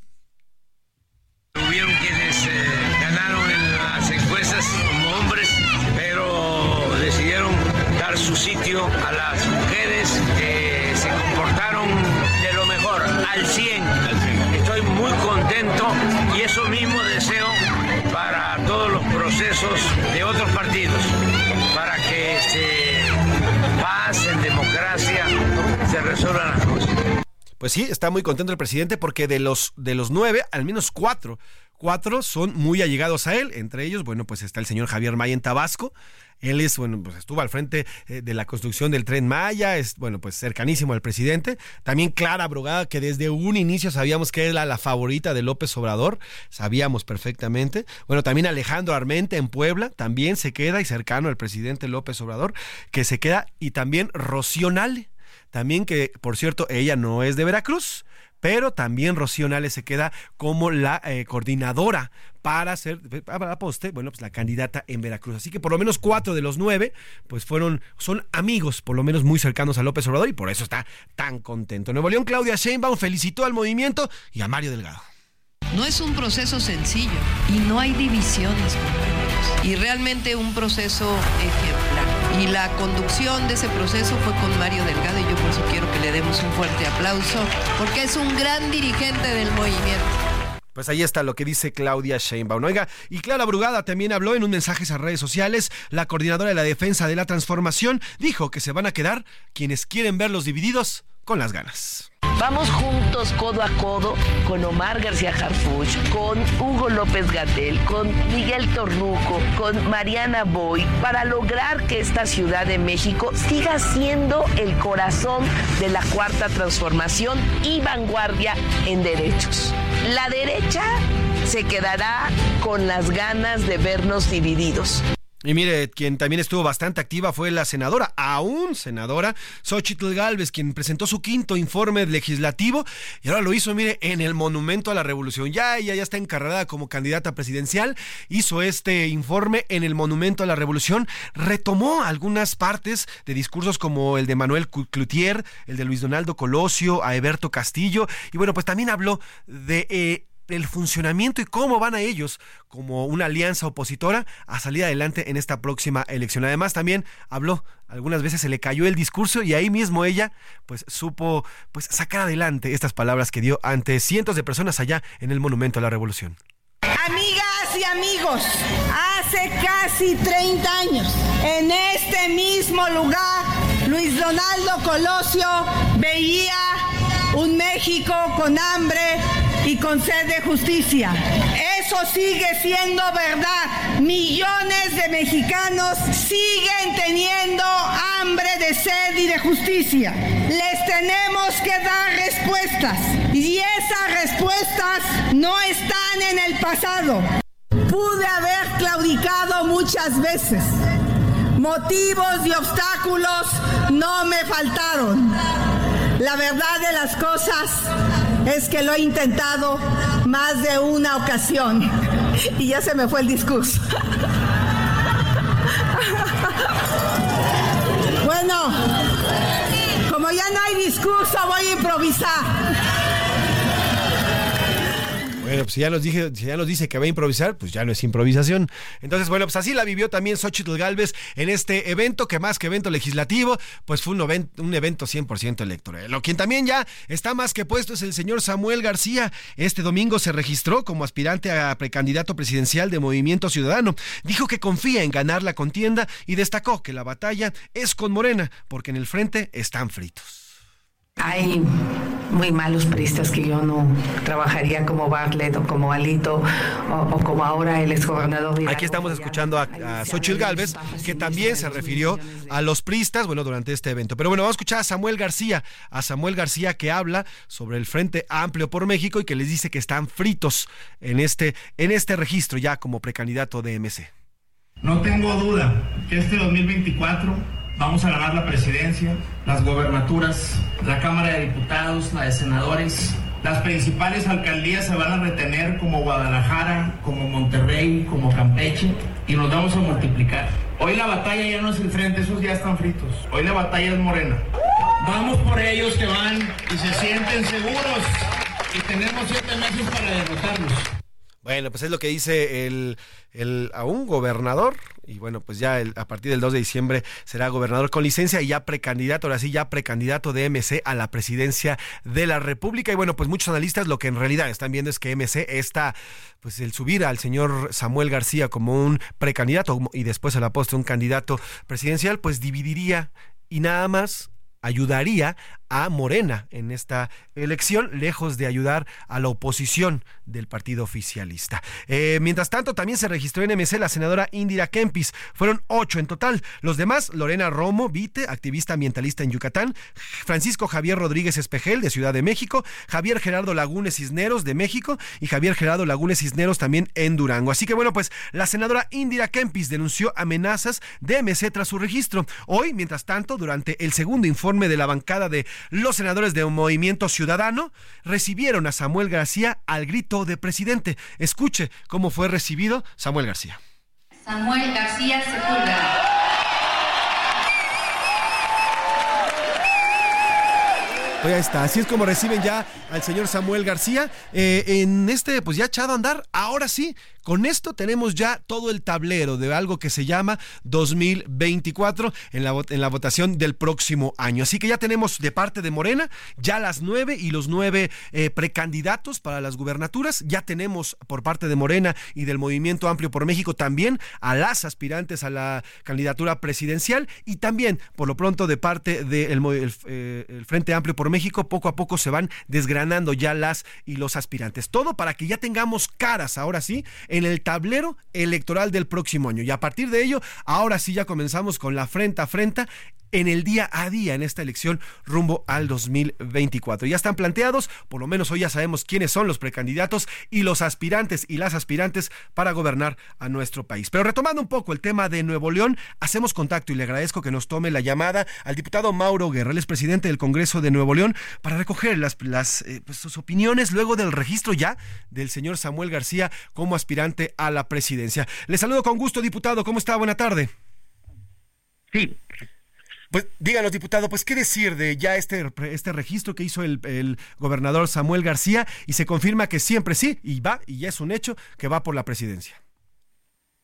Hubieron quienes eh, ganaron en las encuestas como hombres, pero decidieron dar su sitio a las mujeres que se comportaron de lo mejor, al 100. Estoy muy contento y eso mismo deseo para todos los procesos de otros partidos, para que este, paz, en democracia, se resuelvan las cosas. Pues sí, está muy contento el presidente porque de los, de los nueve, al menos cuatro, cuatro son muy allegados a él. Entre ellos, bueno, pues está el señor Javier Maya en Tabasco. Él es, bueno, pues estuvo al frente eh, de la construcción del tren Maya, es, bueno, pues cercanísimo al presidente. También Clara Brugada, que desde un inicio sabíamos que era la favorita de López Obrador, sabíamos perfectamente. Bueno, también Alejandro Armente en Puebla, también se queda y cercano al presidente López Obrador, que se queda, y también Rocío Nale, también que, por cierto, ella no es de Veracruz, pero también Rocío Nale se queda como la eh, coordinadora para ser, para poste, bueno, pues la candidata en Veracruz. Así que por lo menos cuatro de los nueve, pues fueron, son amigos, por lo menos muy cercanos a López Obrador y por eso está tan contento. Nuevo León, Claudia Sheinbaum felicitó al movimiento y a Mario Delgado. No es un proceso sencillo y no hay divisiones, compañeros. Y realmente un proceso ejemplar. Y la conducción de ese proceso fue con Mario Delgado y yo por eso quiero que le demos un fuerte aplauso porque es un gran dirigente del movimiento. Pues ahí está lo que dice Claudia Sheinbaum. Oiga, y Clara Brugada también habló en un mensaje a redes sociales. La coordinadora de la defensa de la transformación dijo que se van a quedar quienes quieren verlos divididos con las ganas. Vamos juntos codo a codo con Omar García Harfuch, con Hugo López Gatel, con Miguel Torruco, con Mariana Boy, para lograr que esta Ciudad de México siga siendo el corazón de la cuarta transformación y vanguardia en derechos. La derecha se quedará con las ganas de vernos divididos. Y mire, quien también estuvo bastante activa fue la senadora, aún senadora, Xochitl Galvez, quien presentó su quinto informe legislativo y ahora lo hizo, mire, en el Monumento a la Revolución. Ya ella ya está encargada como candidata presidencial, hizo este informe en el Monumento a la Revolución, retomó algunas partes de discursos como el de Manuel Cloutier, el de Luis Donaldo Colosio, a Eberto Castillo, y bueno, pues también habló de... Eh, el funcionamiento y cómo van a ellos como una alianza opositora a salir adelante en esta próxima elección. Además también habló, algunas veces se le cayó el discurso y ahí mismo ella pues supo pues sacar adelante estas palabras que dio ante cientos de personas allá en el Monumento a la Revolución. Amigas y amigos, hace casi 30 años, en este mismo lugar, Luis Donaldo Colosio veía un México con hambre y con sed de justicia. Eso sigue siendo verdad. Millones de mexicanos siguen teniendo hambre de sed y de justicia. Les tenemos que dar respuestas y esas respuestas no están en el pasado. Pude haber claudicado muchas veces. Motivos y obstáculos no me faltaron. La verdad de las cosas es que lo he intentado más de una ocasión y ya se me fue el discurso. Bueno, como ya no hay discurso, voy a improvisar. Bueno, pues si ya nos, dije, si ya nos dice que va a improvisar, pues ya no es improvisación. Entonces, bueno, pues así la vivió también Xochitl Galvez en este evento, que más que evento legislativo, pues fue un, un evento 100% electoral. Lo quien también ya está más que puesto es el señor Samuel García. Este domingo se registró como aspirante a precandidato presidencial de Movimiento Ciudadano. Dijo que confía en ganar la contienda y destacó que la batalla es con Morena, porque en el frente están fritos. Hay muy malos priistas que yo no trabajaría como Bartlett o como Alito o, o como ahora el exgobernador. Aquí estamos escuchando a, a Xochitl Galvez, que también se refirió a los priistas, bueno, durante este evento. Pero bueno, vamos a escuchar a Samuel García, a Samuel García que habla sobre el Frente Amplio por México y que les dice que están fritos en este, en este registro ya como precandidato de MC. No tengo duda que este 2024 vamos a ganar la presidencia, las gobernaturas, la Cámara de Diputados, la de Senadores. Las principales alcaldías se van a retener como Guadalajara, como Monterrey, como Campeche y nos vamos a multiplicar. Hoy la batalla ya no es el frente, esos ya están fritos. Hoy la batalla es morena. Vamos por ellos que van y se sienten seguros y tenemos siete meses para derrotarlos. Bueno, pues es lo que dice el, el, a un gobernador y bueno, pues ya a partir del 2 de diciembre será gobernador con licencia y ya precandidato, ahora sí, ya precandidato de MC a la presidencia de la República. Y bueno, pues muchos analistas lo que en realidad están viendo es que MC está, pues el subir al señor Samuel García como un precandidato y después a la postre un candidato presidencial, pues dividiría y nada más ayudaría a Morena en esta elección, lejos de ayudar a la oposición del partido oficialista. Eh, mientras tanto, también se registró en MC la senadora Indira Kempis. Fueron ocho en total. Los demás, Lorena Romo, Vite, activista ambientalista en Yucatán, Francisco Javier Rodríguez Espejel, de Ciudad de México, Javier Gerardo Lagunes Cisneros, de México, y Javier Gerardo Lagunes Cisneros también en Durango. Así que bueno, pues la senadora Indira Kempis denunció amenazas de MC tras su registro. Hoy, mientras tanto, durante el segundo informe de la bancada de los senadores de Movimiento Ciudadano recibieron a Samuel García al grito de presidente. Escuche cómo fue recibido Samuel García. Samuel García Sepúlveda. Pues ya está, así es como reciben ya al señor Samuel García eh, en este, pues ya echado a andar, ahora sí, Con esto tenemos ya todo el tablero de algo que se llama 2024 en la, en la votación del próximo año. Así que ya tenemos de parte de Morena ya las nueve y los nueve eh, precandidatos para las gubernaturas. Ya tenemos por parte de Morena y del Movimiento Amplio por México también a las aspirantes a la candidatura presidencial y también por lo pronto de parte del eh, Frente Amplio por México poco a poco se van desgranando ya las y los aspirantes. Todo para que ya tengamos caras ahora sí el tablero electoral del próximo año. Y a partir de ello, ahora sí ya comenzamos con la frente a frente en el día a día en esta elección rumbo al 2024. Ya están planteados, por lo menos hoy ya sabemos quiénes son los precandidatos y los aspirantes y las aspirantes para gobernar a nuestro país. Pero retomando un poco el tema de Nuevo León, hacemos contacto y le agradezco que nos tome la llamada al diputado Mauro Guerra, el presidente del Congreso de Nuevo León, para recoger las, las eh, pues, sus opiniones luego del registro ya del señor Samuel García como aspirante a la presidencia. Le saludo con gusto, diputado. ¿Cómo está? Buena tarde. Sí, pues díganos, diputado, pues qué decir de ya este, este registro que hizo el, gobernador Samuel García y se confirma que siempre sí, y va, y ya es un hecho, que va por la presidencia.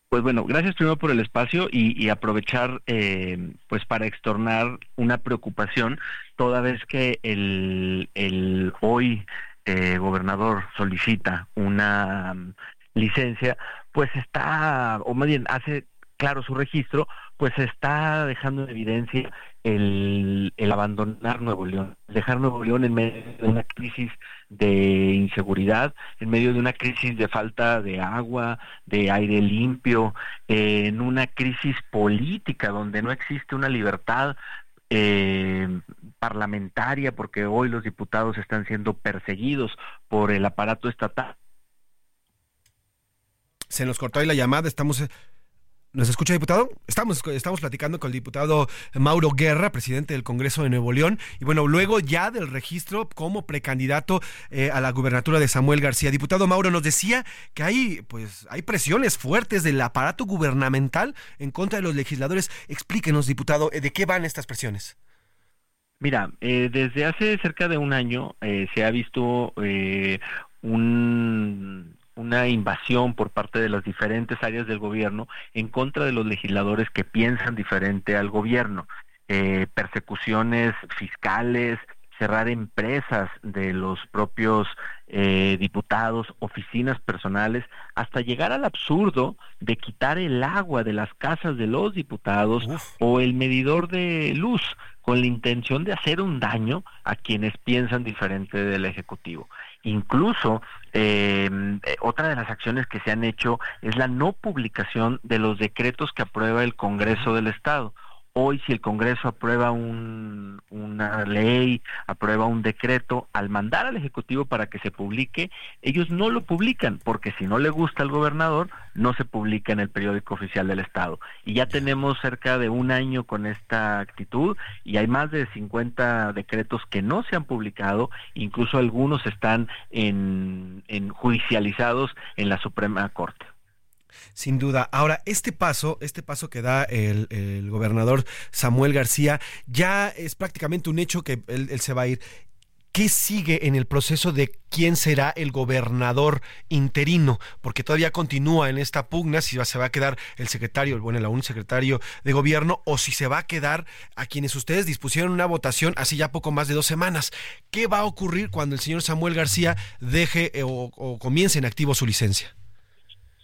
Pues bueno, gracias primero por el espacio y, aprovechar eh, pues para extornar una preocupación toda vez que el, el hoy eh, gobernador solicita una mm, licencia, pues está, o más bien hace claro su registro, pues está dejando en evidencia el, abandonar Nuevo León, dejar Nuevo León en medio de una crisis de inseguridad, en medio de una crisis de falta de agua, de aire limpio, en una crisis política donde no existe una libertad eh, parlamentaria, porque hoy los diputados están siendo perseguidos por el aparato estatal. Se nos cortó ahí la llamada, estamos eh, ¿Nos escucha, diputado? Estamos, estamos platicando con el diputado Mauro Guerra, presidente del Congreso de Nuevo León. Y bueno, luego ya del registro como precandidato eh, a la gubernatura de Samuel García. Diputado Mauro nos decía que hay, pues, hay presiones fuertes del aparato gubernamental en contra de los legisladores. Explíquenos, diputado, eh, ¿de qué van estas presiones? Mira, eh, desde hace cerca de un año se ha visto un una invasión por parte de las diferentes áreas del gobierno en contra de los legisladores que piensan diferente al gobierno. Eh, persecuciones fiscales, cerrar empresas de los propios eh, diputados, oficinas personales, hasta llegar al absurdo de quitar el agua de las casas de los diputados o el medidor de luz con la intención de hacer un daño a quienes piensan diferente del Ejecutivo. Incluso em, eh, otra de las acciones que se han hecho es la no publicación de los decretos que aprueba el Congreso del Estado. Hoy si el Congreso aprueba una ley, aprueba un decreto, al mandar al Ejecutivo para que se publique, ellos no lo publican, porque si no le gusta al gobernador, no se publica en el periódico oficial del Estado. Y ya tenemos cerca de un año con esta actitud y hay más de 50 decretos que no se han publicado, incluso algunos están en judicializados en la Suprema Corte. Sin duda. Ahora, este paso, este paso que da el, gobernador Samuel García, ya es prácticamente un hecho que él, se va a ir. ¿Qué sigue en el proceso de quién será el gobernador interino? Porque todavía continúa en esta pugna si se va a quedar el secretario, bueno, el aún secretario de gobierno, o si se va a quedar a quienes ustedes dispusieron una votación hace ya poco más de dos semanas. ¿Qué va a ocurrir cuando el señor Samuel García deje eh, o comience en activo su licencia?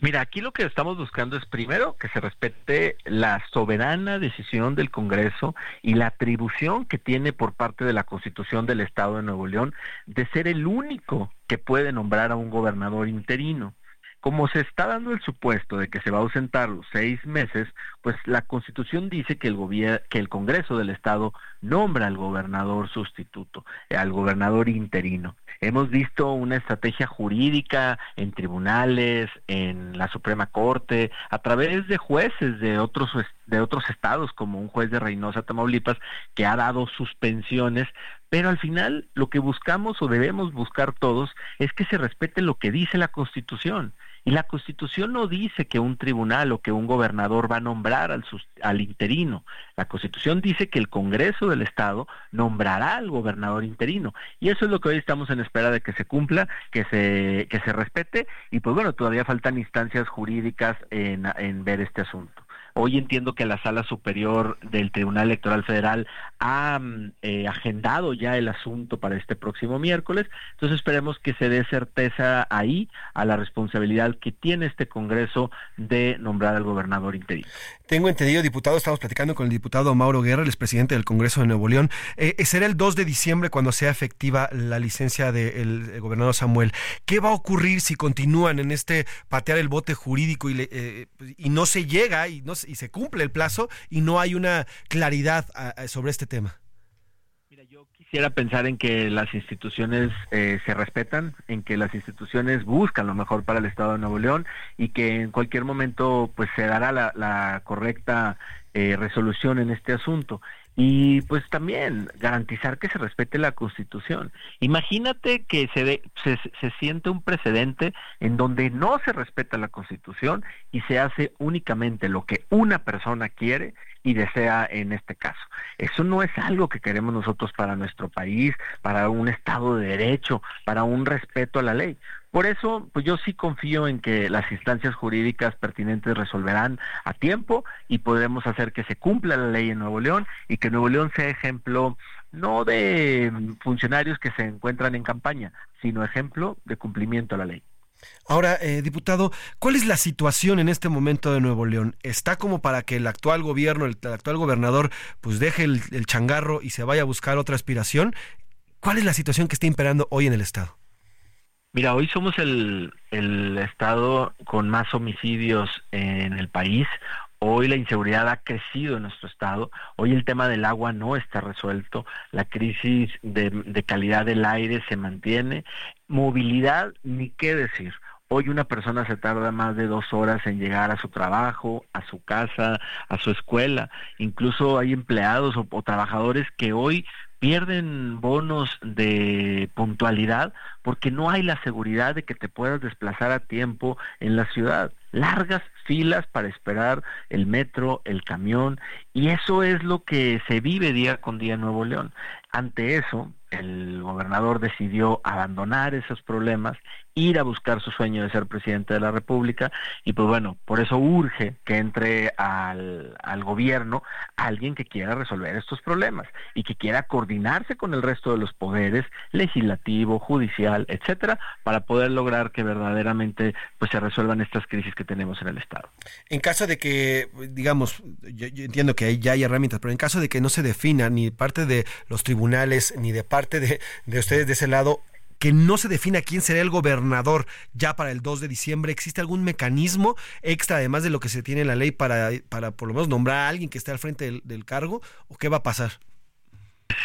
Mira, aquí lo que estamos buscando es primero que se respete la soberana decisión del Congreso y la atribución que tiene por parte de la Constitución del Estado de Nuevo León de ser el único que puede nombrar a un gobernador interino. Como se está dando el supuesto de que se va a ausentar los seis meses, pues la Constitución dice que el, que el Congreso del Estado nombra al gobernador sustituto, al gobernador interino. Hemos visto una estrategia jurídica en tribunales, en la Suprema Corte, a través de jueces de otros de otros estados, como un juez de Reynosa, Tamaulipas, que ha dado suspensiones pero al final lo que buscamos o debemos buscar todos es que se respete lo que dice la Constitución. Y la Constitución no dice que un tribunal o que un gobernador va a nombrar al, interino. La Constitución dice que el Congreso del Estado nombrará al gobernador interino. Y eso es lo que hoy estamos en espera de que se cumpla, que se, que se respete. Y pues bueno, todavía faltan instancias jurídicas en, en ver este asunto. Hoy entiendo que la Sala Superior del Tribunal Electoral Federal ha mm, eh, agendado ya el asunto para este próximo miércoles, entonces esperemos que se dé certeza ahí a la responsabilidad que tiene este Congreso de nombrar al gobernador interino. Tengo entendido, diputado, estamos platicando con el diputado Mauro Guerra, el presidente del Congreso de Nuevo León. Eh, eh, será el 2 de diciembre cuando sea efectiva la licencia del gobernador Samuel. ¿Qué va a ocurrir si continúan en este patear el bote jurídico y, y no se llega y no y se cumple el plazo y no hay una claridad sobre este tema? Mira, yo quisiera pensar en que las instituciones eh, se respetan, en que las instituciones buscan lo mejor para el Estado de Nuevo León y que en cualquier momento pues se dará la, correcta eh, resolución en este asunto y pues también garantizar que se respete la Constitución. Imagínate que se, se, se, siente un precedente en donde no se respeta la Constitución y se hace únicamente lo que una persona quiere y desea en este caso. Eso no es algo que queremos nosotros para nuestro país, para un Estado de Derecho, para un respeto a la ley. Por eso, pues yo sí confío en que las instancias jurídicas pertinentes resolverán a tiempo y podremos hacer que se cumpla la ley en Nuevo León y que Nuevo León sea ejemplo no de funcionarios que se encuentran en campaña, sino ejemplo de cumplimiento a la ley. Ahora, eh, diputado, ¿cuál es la situación en este momento de Nuevo León? ¿Está como para que el actual gobierno, el, actual gobernador, pues deje el, el changarro y se vaya a buscar otra aspiración? ¿Cuál es la situación que está imperando hoy en el Estado? Mira, hoy somos el, estado con más homicidios en el país. Hoy la inseguridad ha crecido en nuestro estado. Hoy el tema del agua no está resuelto. La crisis de, calidad del aire se mantiene. Movilidad, ni qué decir. Hoy una persona se tarda más de dos horas en llegar a su trabajo, a su casa, a su escuela. Incluso hay empleados o trabajadores que hoy pierden bonos de puntualidad porque no hay la seguridad de que te puedas desplazar a tiempo en la ciudad. Largas filas para esperar el metro, el camión, y eso es lo que se vive día con día en Nuevo León. Ante eso, el gobernador decidió abandonar esos problemas, ir a buscar su sueño de ser presidente de la República y pues bueno, por eso urge que entre al, al gobierno alguien que quiera resolver estos problemas y que quiera coordinarse con el resto de los poderes, legislativo, judicial, etcétera, para poder lograr que verdaderamente pues se resuelvan estas crisis que tenemos en el Estado. En caso de que, digamos, yo, entiendo que ya hay herramientas, pero en caso de que no se defina ni parte de los tribunales ni de parte de, de ustedes de ese lado, que no se defina quién será el gobernador ya para el 2 de diciembre. ¿Existe algún mecanismo extra, además de lo que se tiene en la ley, para, para por lo menos nombrar a alguien que esté al frente del, cargo? ¿O qué va a pasar?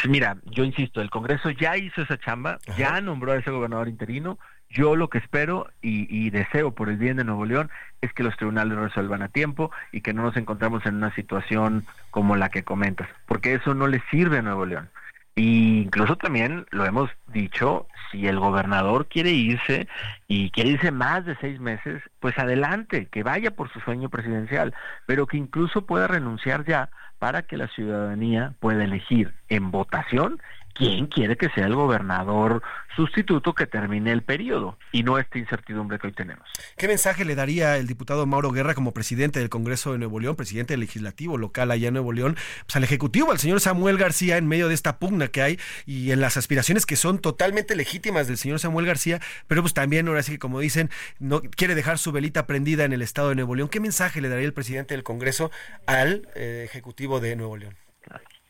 Mira, yo insisto, el Congreso ya hizo esa chamba, ya nombró a ese gobernador interino. Yo lo que espero y, y, deseo por el bien de Nuevo León es que los tribunales resuelvan a tiempo y que no nos encontremos en una situación como la que comentas, porque eso no le sirve a Nuevo León. Y incluso también lo hemos dicho, si el gobernador quiere irse y quiere irse más de seis meses, pues adelante, que vaya por su sueño presidencial, pero que incluso pueda renunciar ya para que la ciudadanía pueda elegir en votación quién quiere que sea el gobernador sustituto que termine el periodo y no esta incertidumbre que hoy tenemos. ¿Qué mensaje le daría el diputado Mauro Guerra como presidente del Congreso de Nuevo León, presidente del legislativo local allá en Nuevo León, pues al ejecutivo, al señor Samuel García en medio de esta pugna que hay y en las aspiraciones que son totalmente legítimas del señor Samuel García, pero pues también ahora sí que como dicen, no quiere dejar su velita prendida en el estado de Nuevo León. ¿Qué mensaje le daría el presidente del Congreso al eh, ejecutivo de Nuevo León?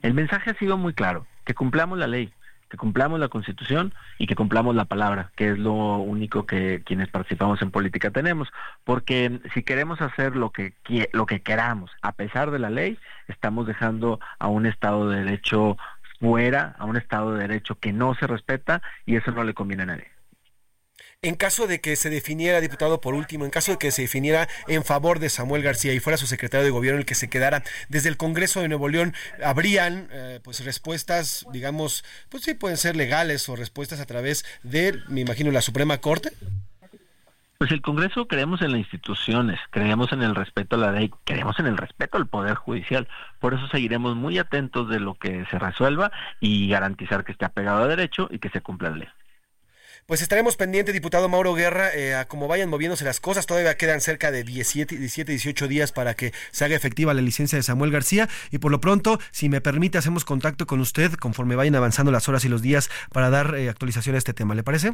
El mensaje ha sido muy claro, que cumplamos la ley, que cumplamos la constitución y que cumplamos la palabra, que es lo único que quienes participamos en política tenemos, porque si queremos hacer lo que lo que queramos, a pesar de la ley, estamos dejando a un estado de derecho fuera, a un estado de derecho que no se respeta y eso no le conviene a nadie. En caso de que se definiera diputado por último, en caso de que se definiera en favor de Samuel García y fuera su secretario de gobierno el que se quedara desde el Congreso de Nuevo León, habrían eh, pues respuestas, digamos, pues sí pueden ser legales o respuestas a través de, me imagino, la Suprema Corte. Pues el Congreso creemos en las instituciones, creemos en el respeto a la ley, creemos en el respeto al Poder Judicial. Por eso seguiremos muy atentos de lo que se resuelva y garantizar que esté apegado a derecho y que se cumpla la ley. Pues estaremos pendientes, diputado Mauro Guerra, eh, a cómo vayan moviéndose las cosas. Todavía quedan cerca de 17, 17, 18 días para que se haga efectiva la licencia de Samuel García. Y por lo pronto, si me permite, hacemos contacto con usted conforme vayan avanzando las horas y los días para dar eh, actualización a este tema. ¿Le parece?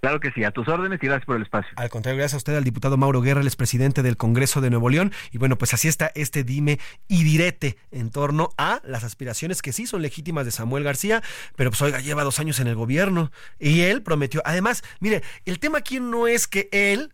Claro que sí, a tus órdenes y gracias por el espacio. Al contrario, gracias a usted, al diputado Mauro Guerra, el expresidente del Congreso de Nuevo León. Y bueno, pues así está este dime y direte en torno a las aspiraciones que sí son legítimas de Samuel García, pero pues oiga, lleva dos años en el gobierno y él prometió. Además, mire, el tema aquí no es que él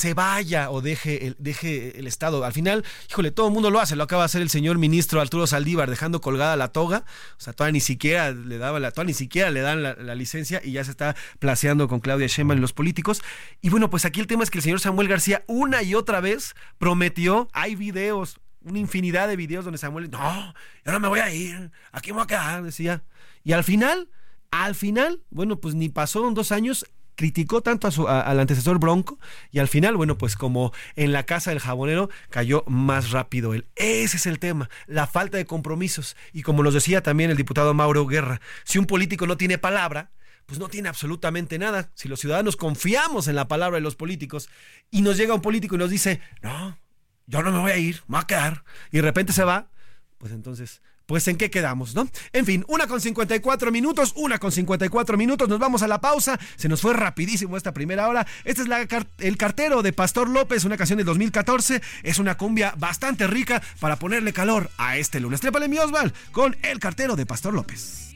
se vaya o deje el, deje el Estado. Al final, híjole, todo el mundo lo hace, lo acaba de hacer el señor ministro Arturo Saldívar dejando colgada la toga, o sea, todavía ni siquiera le daba la toga, ni siquiera le dan la, la licencia y ya se está placeando con Claudia Sheinbaum y los políticos. Y bueno, pues aquí el tema es que el señor Samuel García una y otra vez prometió, hay videos, una infinidad de videos donde Samuel, no, yo no me voy a ir, aquí me voy a quedar, decía. Y al final, al final, bueno, pues ni pasaron dos años, criticó tanto a su, al antecesor Bronco y al final, bueno, pues como en la casa del jabonero cayó más rápido él. Ese es el tema, la falta de compromisos. Y como nos decía también el diputado Mauro Guerra, si un político no tiene palabra, pues no tiene absolutamente nada. Si los ciudadanos confiamos en la palabra de los políticos y nos llega un político y nos dice, no, yo no me voy a ir, me voy a quedar, y de repente se va, pues entonces pues en qué quedamos, ¿no? En fin, una con 54 minutos, una con 54 minutos, nos vamos a la pausa, se nos fue rapidísimo esta primera hora. Este es la, el cartero de Pastor López, una canción de 2014, es una cumbia bastante rica para ponerle calor a este lunes. Trépale mi Osval con el cartero de Pastor López.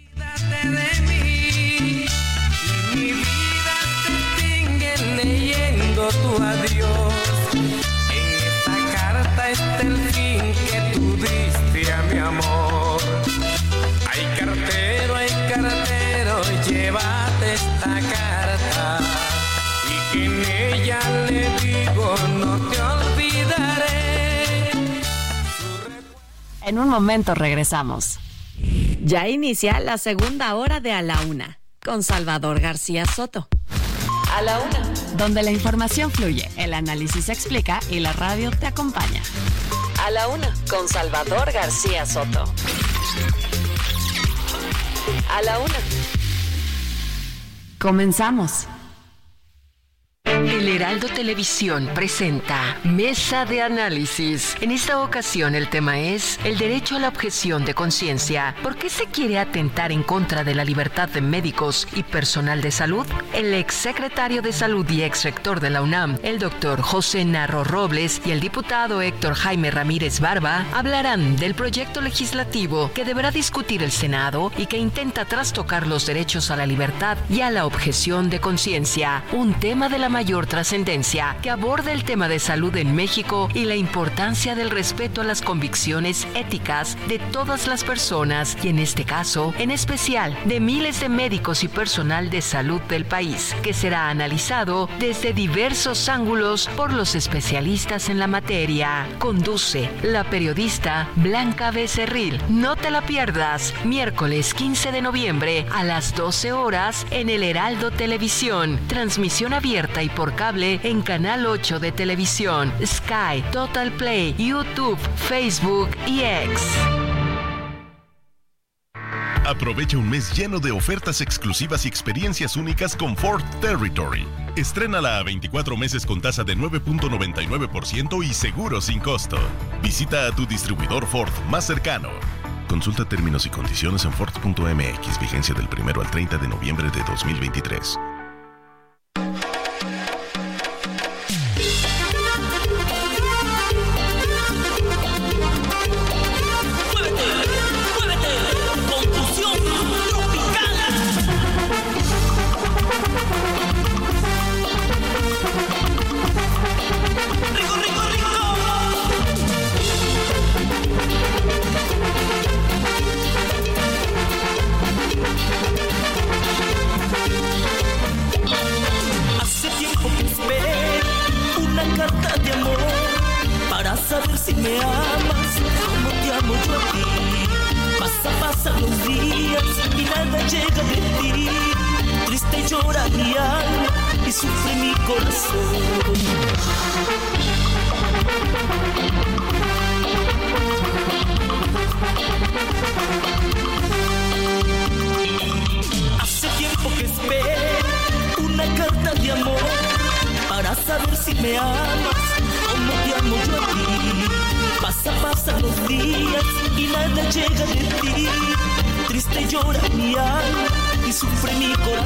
leyendo tu adiós. Esta carta está el fin que tú diste a mi amor. Llévate esta carta y que en ella le digo no te olvidaré. En un momento regresamos. Ya inicia la segunda hora de A la Una con Salvador García Soto. A la Una, donde la información fluye, el análisis se explica y la radio te acompaña. A la Una con Salvador García Soto. A la Una. Comenzamos. El Heraldo Televisión presenta Mesa de Análisis. En esta ocasión el tema es el derecho a la objeción de conciencia. ¿Por qué se quiere atentar en contra de la libertad de médicos y personal de salud? El exsecretario de Salud y exrector de la UNAM, el doctor José Narro Robles y el diputado Héctor Jaime Ramírez Barba hablarán del proyecto legislativo que deberá discutir el Senado y que intenta trastocar los derechos a la libertad y a la objeción de conciencia, un tema de la mayor trascendencia que aborda el tema de salud en México y la importancia del respeto a las convicciones éticas de todas las personas y en este caso, en especial, de miles de médicos y personal de salud del país, que será analizado desde diversos ángulos por los especialistas en la materia. Conduce la periodista Blanca Becerril. No te la pierdas, miércoles 15 de noviembre a las 12 horas en el Heraldo Televisión. Transmisión abierta y por cable en Canal 8 de televisión, Sky, Total Play, YouTube, Facebook y X. Aprovecha un mes lleno de ofertas exclusivas y experiencias únicas con Ford Territory. Estrénala a 24 meses con tasa de 9.99% y seguro sin costo. Visita a tu distribuidor Ford más cercano. Consulta términos y condiciones en Ford.mx, vigencia del 1 al 30 de noviembre de 2023.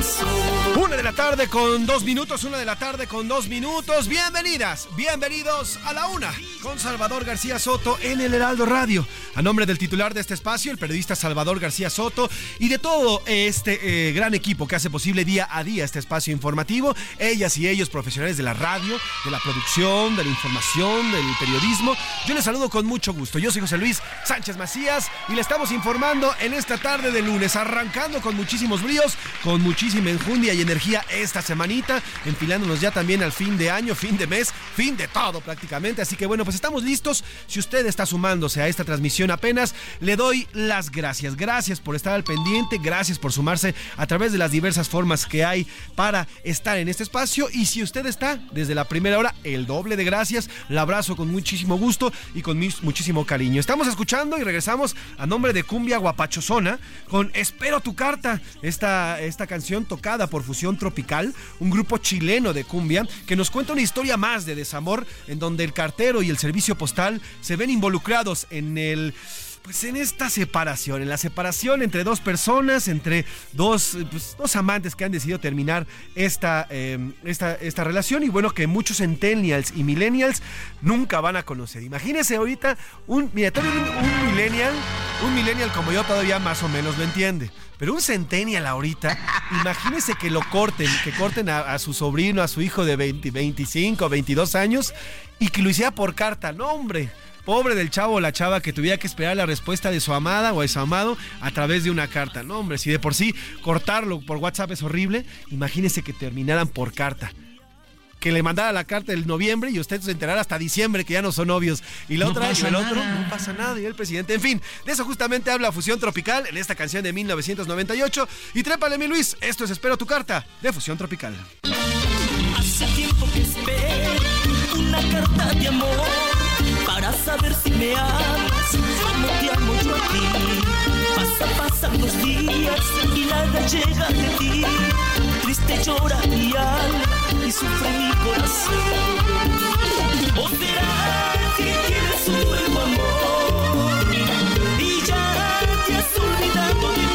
Mi corazón. Una de la tarde con dos minutos, una de la tarde con dos minutos. Bienvenidas, bienvenidos a la una con Salvador García Soto en el Heraldo Radio. A nombre del titular de este espacio, el periodista Salvador García Soto, y de todo este eh, gran equipo que hace posible día a día este espacio informativo, ellas y ellos profesionales de la radio, de la producción, de la información, del periodismo, yo les saludo con mucho gusto. Yo soy José Luis Sánchez Macías y le estamos informando en esta tarde de lunes, arrancando con muchísimos bríos, con muchísima enjundia y energía esta semanita, enfilándonos ya también al fin de año, fin de mes, fin de todo prácticamente. Así que bueno, pues estamos listos. Si usted está sumándose a esta transmisión apenas, le doy las gracias. Gracias por estar al pendiente, gracias por sumarse a través de las diversas formas que hay para estar en este espacio. Y si usted está desde la primera hora, el doble de gracias. La abrazo con muchísimo gusto y con muchísimo cariño. Estamos escuchando y regresamos a nombre de Cumbia Guapachosona con Espero tu carta. Esta, esta canción tocada por Fusión Tropical, un grupo chileno de cumbia que nos cuenta una historia más de desamor en donde el cartero y el servicio postal se ven involucrados en el pues en esta separación, en la separación entre dos personas, entre dos, pues, dos amantes que han decidido terminar esta, eh, esta, esta relación y bueno, que muchos centennials y millennials nunca van a conocer. Imagínense ahorita un, mira, un, un millennial, un millennial como yo todavía más o menos lo entiende. Pero un centennial ahorita, imagínense que lo corten, que corten a, su sobrino, a su hijo de 20, 25, 22 años y que lo hiciera por carta. No, hombre. Pobre del chavo o la chava que tuviera que esperar la respuesta de su amada o de su amado a través de una carta. No, hombre, si de por sí cortarlo por WhatsApp es horrible, imagínense que terminaran por carta. Que le mandara la carta del noviembre y usted se enterara hasta diciembre que ya no son novios. Y la No otra y el otro, nada. no pasa nada. Y el presidente, en fin, de eso justamente habla Fusión Tropical en esta canción de 1998. Y trépale, mi Luis, esto es Espero tu carta de Fusión Tropical. Hace tiempo que espero una carta de amor para saber si me amas como te amo yo a ti. Pasa, pasan los días y nada llega de ti. Triste llora mi alma y mi corazón. ¿O será que tienes un nuevo amor y ya te has olvidado de?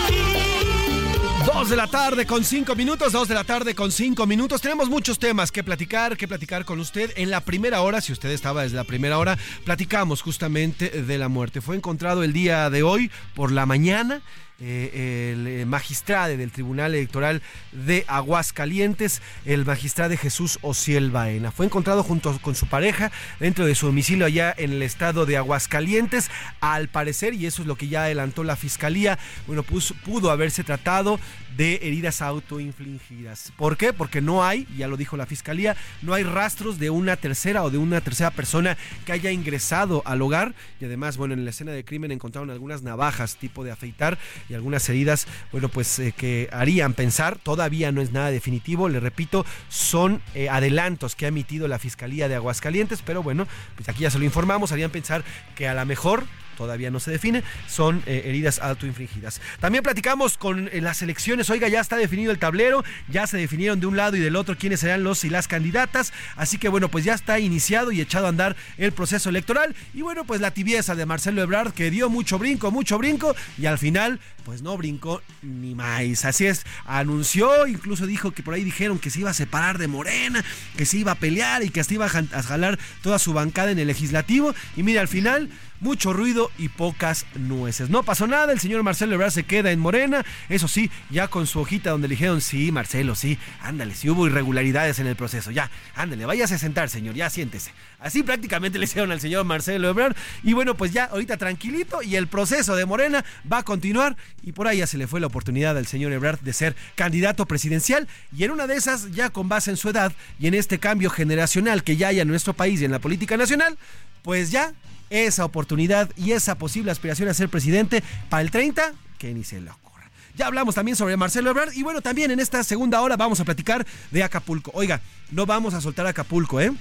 Dos de la tarde con cinco minutos, dos de la tarde con cinco minutos. Tenemos muchos temas que platicar, que platicar con usted. En la primera hora, si usted estaba desde la primera hora, platicamos justamente de la muerte. Fue encontrado el día de hoy por la mañana. Eh, el eh, magistrado del Tribunal Electoral de Aguascalientes, el magistrado Jesús Ociel Baena. Fue encontrado junto con su pareja dentro de su domicilio allá en el estado de Aguascalientes. Al parecer, y eso es lo que ya adelantó la fiscalía, bueno, pudo haberse tratado de heridas autoinfligidas. ¿Por qué? Porque no hay, ya lo dijo la fiscalía, no hay rastros de una tercera o de una tercera persona que haya ingresado al hogar y además, bueno, en la escena de crimen encontraron algunas navajas tipo de afeitar y algunas heridas, bueno, pues eh, que harían pensar, todavía no es nada definitivo, le repito, son eh, adelantos que ha emitido la Fiscalía de Aguascalientes, pero bueno, pues aquí ya se lo informamos, harían pensar que a lo mejor todavía no se define, son eh, heridas autoinfligidas. También platicamos con eh, las elecciones, oiga, ya está definido el tablero, ya se definieron de un lado y del otro quiénes serán los y las candidatas, así que bueno, pues ya está iniciado y echado a andar el proceso electoral. Y bueno, pues la tibieza de Marcelo Ebrard que dio mucho brinco, mucho brinco y al final pues no brincó ni más. Así es, anunció, incluso dijo que por ahí dijeron que se iba a separar de Morena, que se iba a pelear y que hasta iba a jalar toda su bancada en el legislativo y mira, al final mucho ruido y pocas nueces. No pasó nada, el señor Marcelo Ebrard se queda en Morena, eso sí, ya con su hojita donde le dijeron, sí, Marcelo, sí, ándale, si hubo irregularidades en el proceso, ya, ándale, váyase a sentar, señor, ya siéntese. Así prácticamente le hicieron al señor Marcelo Ebrard. Y bueno, pues ya ahorita tranquilito y el proceso de Morena va a continuar. Y por ahí ya se le fue la oportunidad al señor Ebrard de ser candidato presidencial. Y en una de esas, ya con base en su edad y en este cambio generacional que ya hay en nuestro país y en la política nacional, pues ya esa oportunidad y esa posible aspiración a ser presidente para el 30, que ni se lo ocurra. Ya hablamos también sobre Marcelo Ebrard y bueno, también en esta segunda hora vamos a platicar de Acapulco. Oiga, no vamos a soltar Acapulco, ¿eh?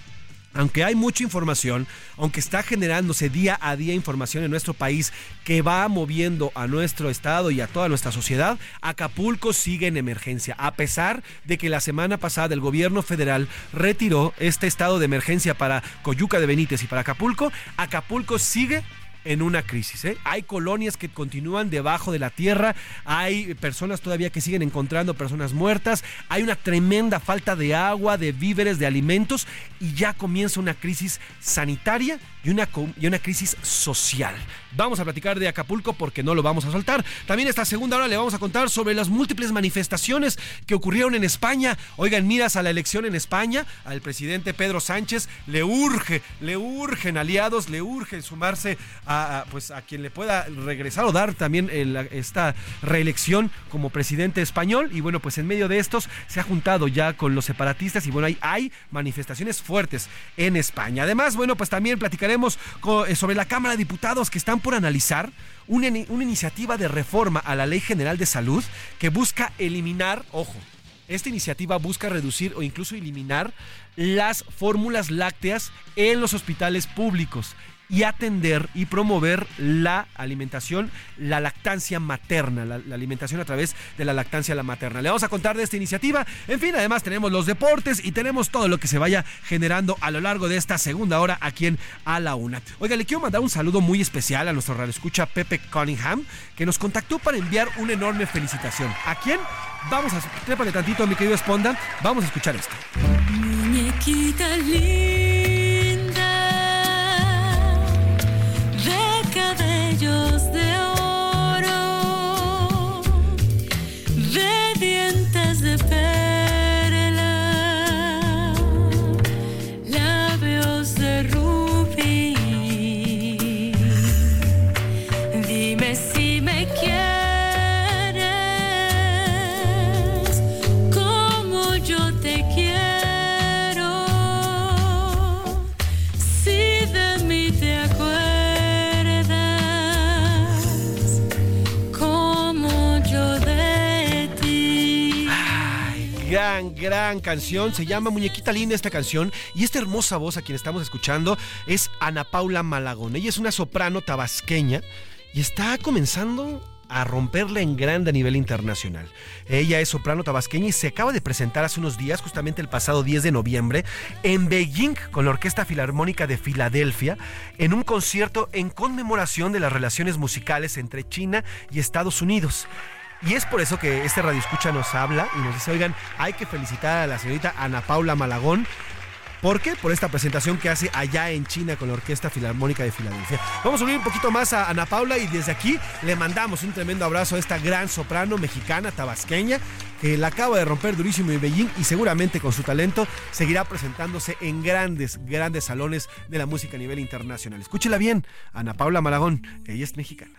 Aunque hay mucha información, aunque está generándose día a día información en nuestro país que va moviendo a nuestro estado y a toda nuestra sociedad, Acapulco sigue en emergencia, a pesar de que la semana pasada el gobierno federal retiró este estado de emergencia para Coyuca de Benítez y para Acapulco, Acapulco sigue en una crisis. ¿eh? Hay colonias que continúan debajo de la tierra, hay personas todavía que siguen encontrando personas muertas, hay una tremenda falta de agua, de víveres, de alimentos y ya comienza una crisis sanitaria y una, y una crisis social. Vamos a platicar de Acapulco porque no lo vamos a soltar. También esta segunda hora le vamos a contar sobre las múltiples manifestaciones que ocurrieron en España. Oigan, miras a la elección en España, al presidente Pedro Sánchez le urge, le urgen aliados, le urge sumarse a, pues a quien le pueda regresar o dar también esta reelección como presidente español. Y bueno, pues en medio de estos se ha juntado ya con los separatistas y bueno, hay, hay manifestaciones fuertes en España. Además, bueno, pues también eh, sobre la Cámara de Diputados que están por analizar una iniciativa de reforma a la Ley General de Salud que busca eliminar, ojo, esta iniciativa busca reducir o incluso eliminar las fórmulas lácteas en los hospitales públicos y atender y promover la alimentación, la lactancia materna, la, alimentación a través de la lactancia la materna. Le vamos a contar de esta iniciativa. En fin, además tenemos los deportes y tenemos todo lo que se vaya generando a lo largo de esta segunda hora aquí en A la Una. Oiga, le quiero mandar un saludo muy especial a nuestro radioescucha Pepe Cunningham, que nos contactó para enviar una enorme felicitación. ¿A quién? Vamos a... Trépale tantito, mi querido Esponda. Vamos a escuchar esto. Muñequita linda Gran, canción. Se llama Muñequita Linda esta canción. Y esta hermosa voz a quien estamos escuchando es Ana Paula Malagón. Ella es una soprano tabasqueña y está comenzando a romperla en grande a nivel internacional. Ella es soprano tabasqueña y se acaba de presentar hace unos días, justamente el pasado 10 de noviembre, en Beijing con la Orquesta Filarmónica de Filadelfia, en un concierto en conmemoración de las relaciones musicales entre China y Estados Unidos. Y es por eso que este radio escucha nos habla y nos dice, oigan, hay que felicitar a la señorita Ana Paula Malagón. ¿Por qué? Por esta presentación que hace allá en China con la Orquesta Filarmónica de Filadelfia. Vamos a unir un poquito más a Ana Paula y desde aquí le mandamos un tremendo abrazo a esta gran soprano mexicana, tabasqueña, que la acaba de romper durísimo en Beijing y seguramente con su talento seguirá presentándose en grandes, grandes salones de la música a nivel internacional. Escúchela bien, Ana Paula Malagón, ella es mexicana.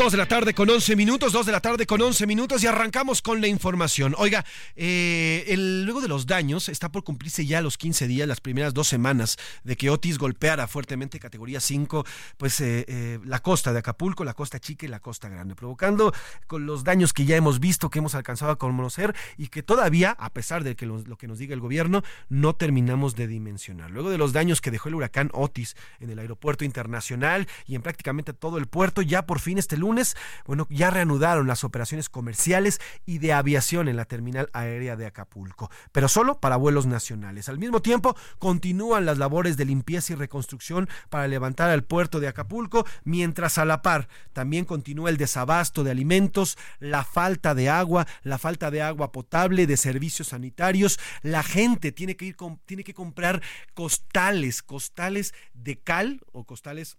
Dos de la tarde con 11 minutos, dos de la tarde con 11 minutos y arrancamos con la información. Oiga, eh, luego de los daños, está por cumplirse ya los 15 días, las primeras dos semanas de que Otis golpeara fuertemente categoría 5, pues eh, eh, la costa de Acapulco, la costa chica y la costa grande, provocando con los daños que ya hemos visto, que hemos alcanzado a conocer y que todavía, a pesar de que lo que nos diga el gobierno, no terminamos de dimensionar. Luego de los daños que dejó el huracán Otis en el aeropuerto internacional y en prácticamente todo el puerto, ya por fin este lunes bueno, ya reanudaron las operaciones comerciales y de aviación en la terminal aérea de Acapulco, pero solo para vuelos nacionales. Al mismo tiempo, continúan las labores de limpieza y reconstrucción para levantar al puerto de Acapulco, mientras a la par también continúa el desabasto de alimentos, la falta de agua, la falta de agua potable, de servicios sanitarios. La gente tiene que ir tiene que comprar costales, costales de cal o costales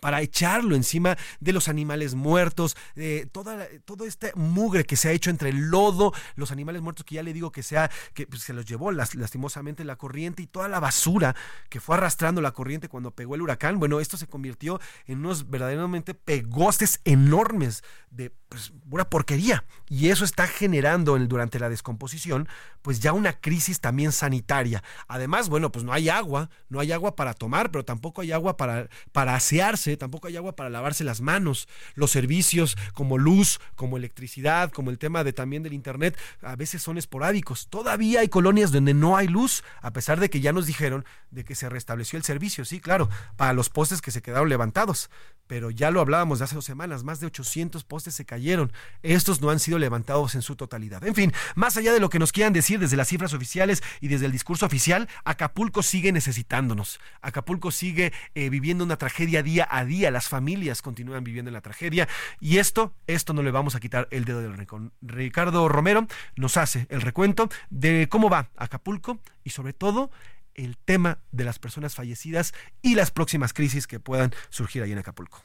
para echarlo encima de los animales muertos, de toda, todo este mugre que se ha hecho entre el lodo, los animales muertos que ya le digo que, sea, que pues, se los llevó las, lastimosamente la corriente y toda la basura que fue arrastrando la corriente cuando pegó el huracán. Bueno, esto se convirtió en unos verdaderamente pegostes enormes de pues, pura porquería. Y eso está generando el, durante la descomposición, pues ya una crisis también sanitaria. Además, bueno, pues no hay agua, no hay agua para tomar, pero tampoco hay agua para, para asearse, tampoco hay agua para lavarse las manos. Los servicios como luz, como electricidad, como el tema de también del internet, a veces son esporádicos. Todavía hay colonias donde no hay luz, a pesar de que ya nos dijeron de que se restableció el servicio, sí, claro, para los postes que se quedaron levantados. Pero ya lo hablábamos de hace dos semanas, más de 800 postes se cayeron. Estos no han sido levantados en su totalidad. En fin, más allá de lo que nos quieran decir desde las cifras oficiales y desde el discurso oficial, Acapulco sigue necesitándonos. Acapulco sigue eh, viviendo una tragedia día a día. Las familias continúan viviendo en la tragedia. Y esto, esto no le vamos a quitar el dedo del rincón. Ricardo Romero nos hace el recuento de cómo va Acapulco y sobre todo el tema de las personas fallecidas y las próximas crisis que puedan surgir ahí en Acapulco.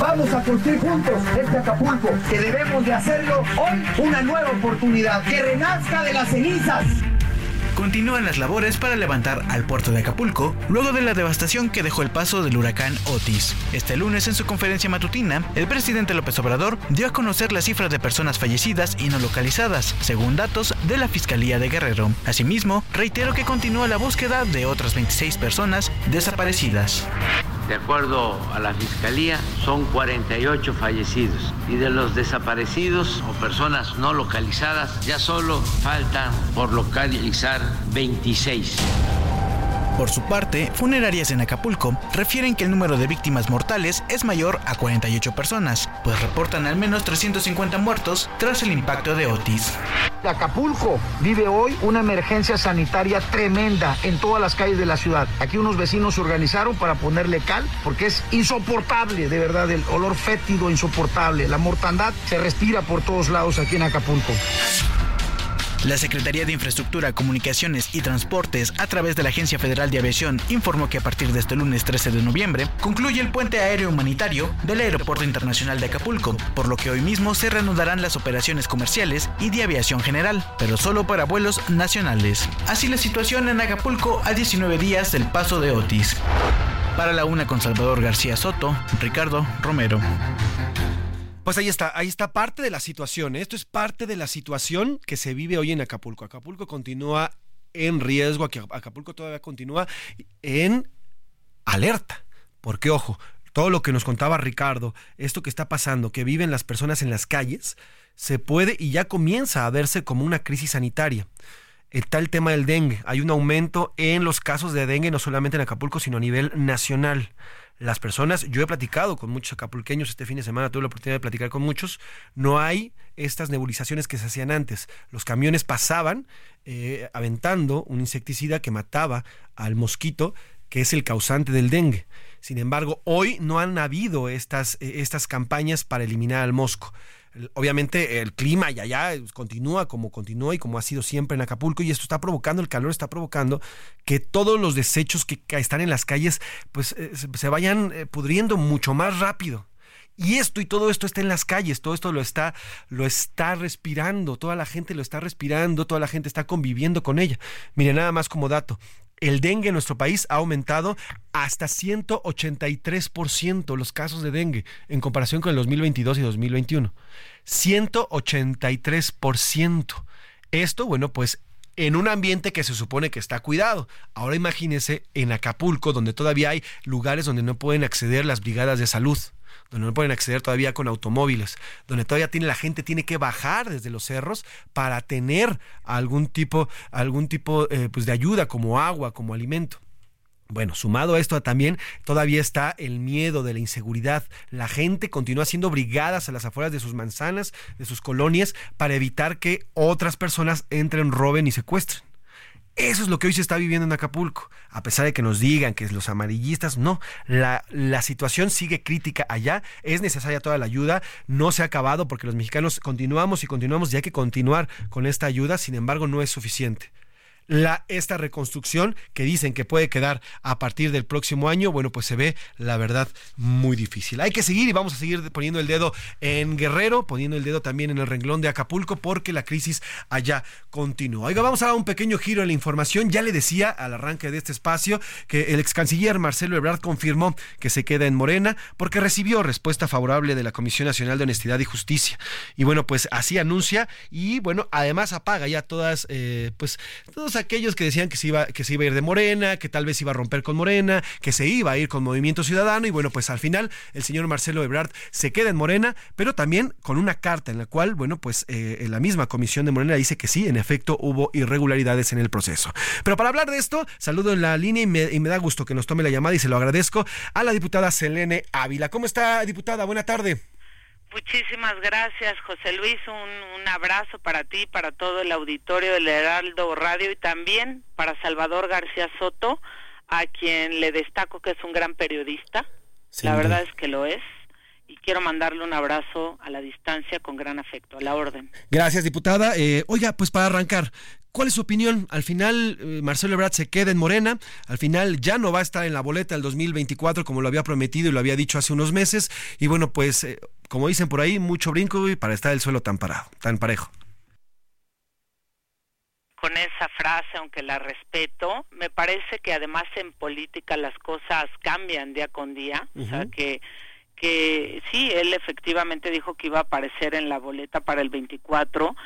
Vamos a construir juntos este Acapulco, que debemos de hacerlo hoy una nueva oportunidad, que renazca de las cenizas. Continúan las labores para levantar al puerto de Acapulco luego de la devastación que dejó el paso del huracán Otis. Este lunes en su conferencia matutina, el presidente López Obrador dio a conocer las cifras de personas fallecidas y no localizadas, según datos de la Fiscalía de Guerrero. Asimismo, reiteró que continúa la búsqueda de otras 26 personas desaparecidas. De acuerdo a la Fiscalía, son 48 fallecidos y de los desaparecidos o personas no localizadas ya solo faltan por localizar 26. Por su parte, funerarias en Acapulco refieren que el número de víctimas mortales es mayor a 48 personas, pues reportan al menos 350 muertos tras el impacto de Otis. Acapulco vive hoy una emergencia sanitaria tremenda en todas las calles de la ciudad. Aquí unos vecinos se organizaron para ponerle cal porque es insoportable, de verdad, el olor fétido insoportable. La mortandad se respira por todos lados aquí en Acapulco. La Secretaría de Infraestructura, Comunicaciones y Transportes, a través de la Agencia Federal de Aviación, informó que a partir de este lunes 13 de noviembre concluye el puente aéreo humanitario del Aeropuerto Internacional de Acapulco, por lo que hoy mismo se reanudarán las operaciones comerciales y de aviación general, pero solo para vuelos nacionales. Así la situación en Acapulco a 19 días del paso de Otis. Para la una con Salvador García Soto, Ricardo Romero. Pues ahí está, ahí está parte de la situación. ¿eh? Esto es parte de la situación que se vive hoy en Acapulco. Acapulco continúa en riesgo, Acapulco todavía continúa en alerta. Porque, ojo, todo lo que nos contaba Ricardo, esto que está pasando, que viven las personas en las calles, se puede y ya comienza a verse como una crisis sanitaria. Está el tema del dengue. Hay un aumento en los casos de dengue, no solamente en Acapulco, sino a nivel nacional las personas, yo he platicado con muchos acapulqueños este fin de semana, tuve la oportunidad de platicar con muchos, no hay estas nebulizaciones que se hacían antes. Los camiones pasaban eh, aventando un insecticida que mataba al mosquito, que es el causante del dengue. Sin embargo, hoy no han habido estas, eh, estas campañas para eliminar al mosco obviamente el clima y allá continúa como continúa y como ha sido siempre en Acapulco y esto está provocando, el calor está provocando que todos los desechos que están en las calles pues eh, se vayan eh, pudriendo mucho más rápido. Y esto y todo esto está en las calles, todo esto lo está, lo está respirando, toda la gente lo está respirando, toda la gente está conviviendo con ella. Mire, nada más como dato, el dengue en nuestro país ha aumentado hasta 183% los casos de dengue en comparación con el 2022 y 2021. 183%. Esto, bueno, pues en un ambiente que se supone que está cuidado. Ahora imagínese en Acapulco, donde todavía hay lugares donde no pueden acceder las brigadas de salud donde no pueden acceder todavía con automóviles, donde todavía tiene la gente tiene que bajar desde los cerros para tener algún tipo, algún tipo eh, pues de ayuda como agua, como alimento. Bueno, sumado a esto también todavía está el miedo de la inseguridad. La gente continúa siendo brigadas a las afueras de sus manzanas, de sus colonias, para evitar que otras personas entren, roben y secuestren. Eso es lo que hoy se está viviendo en Acapulco. A pesar de que nos digan que los amarillistas, no, la, la, situación sigue crítica allá, es necesaria toda la ayuda, no se ha acabado porque los mexicanos continuamos y continuamos y hay que continuar con esta ayuda, sin embargo no es suficiente la, esta reconstrucción que dicen que puede quedar a partir del próximo año, bueno, pues se ve, la verdad, muy difícil. Hay que seguir y vamos a seguir poniendo el dedo en Guerrero, poniendo el dedo también en el renglón de Acapulco, porque la crisis allá continúa. Oiga, vamos a dar un pequeño giro en la información. Ya le decía al arranque de este espacio que el ex canciller Marcelo Ebrard confirmó que se queda en Morena porque recibió respuesta favorable de la Comisión Nacional de Honestidad y Justicia. Y bueno, pues así anuncia y bueno, además apaga ya todas, eh, pues, aquellos que decían que se iba que se iba a ir de Morena, que tal vez iba a romper con Morena, que se iba a ir con Movimiento Ciudadano y bueno, pues al final el señor Marcelo Ebrard se queda en Morena, pero también con una carta en la cual, bueno, pues eh, la misma comisión de Morena dice que sí, en efecto hubo irregularidades en el proceso. Pero para hablar de esto, saludo en la línea y me, y me da gusto que nos tome la llamada y se lo agradezco a la diputada Selene Ávila. ¿Cómo está, diputada? Buena tarde. Muchísimas gracias, José Luis. Un, un, abrazo para ti, para todo el auditorio del Heraldo Radio y también para Salvador García Soto, a quien le destaco que es un gran periodista. La verdad es que lo es. Y quiero mandarle un abrazo a la distancia con gran afecto, a la orden. Gracias, diputada. Eh, oiga, pues para arrancar, ¿Cuál es su opinión? Al final, eh, Marcelo Ebrard se queda en Morena, al final ya no va a estar en la boleta del 2024 como lo había prometido y lo había dicho hace unos meses. Y bueno, pues, eh, como dicen por ahí, mucho brinco y para estar el suelo tan parado, tan parejo. Con esa frase, aunque la respeto, me parece que además en política las cosas cambian día con día. Uh -huh. O sea, que que sí, él efectivamente dijo que iba a aparecer en la boleta para el 24,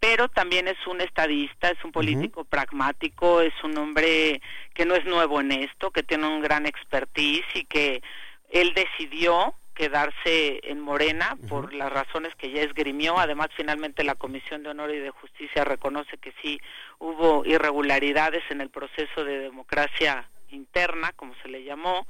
pero también es un estadista, es un político uh -huh. pragmático, es un hombre que no es nuevo en esto, que tiene un gran expertise y que él decidió quedarse en Morena uh -huh. por las razones que ya esgrimió. Además, finalmente la Comisión de Honor y de Justicia reconoce que sí hubo irregularidades en el proceso de democracia interna, como se le llamó,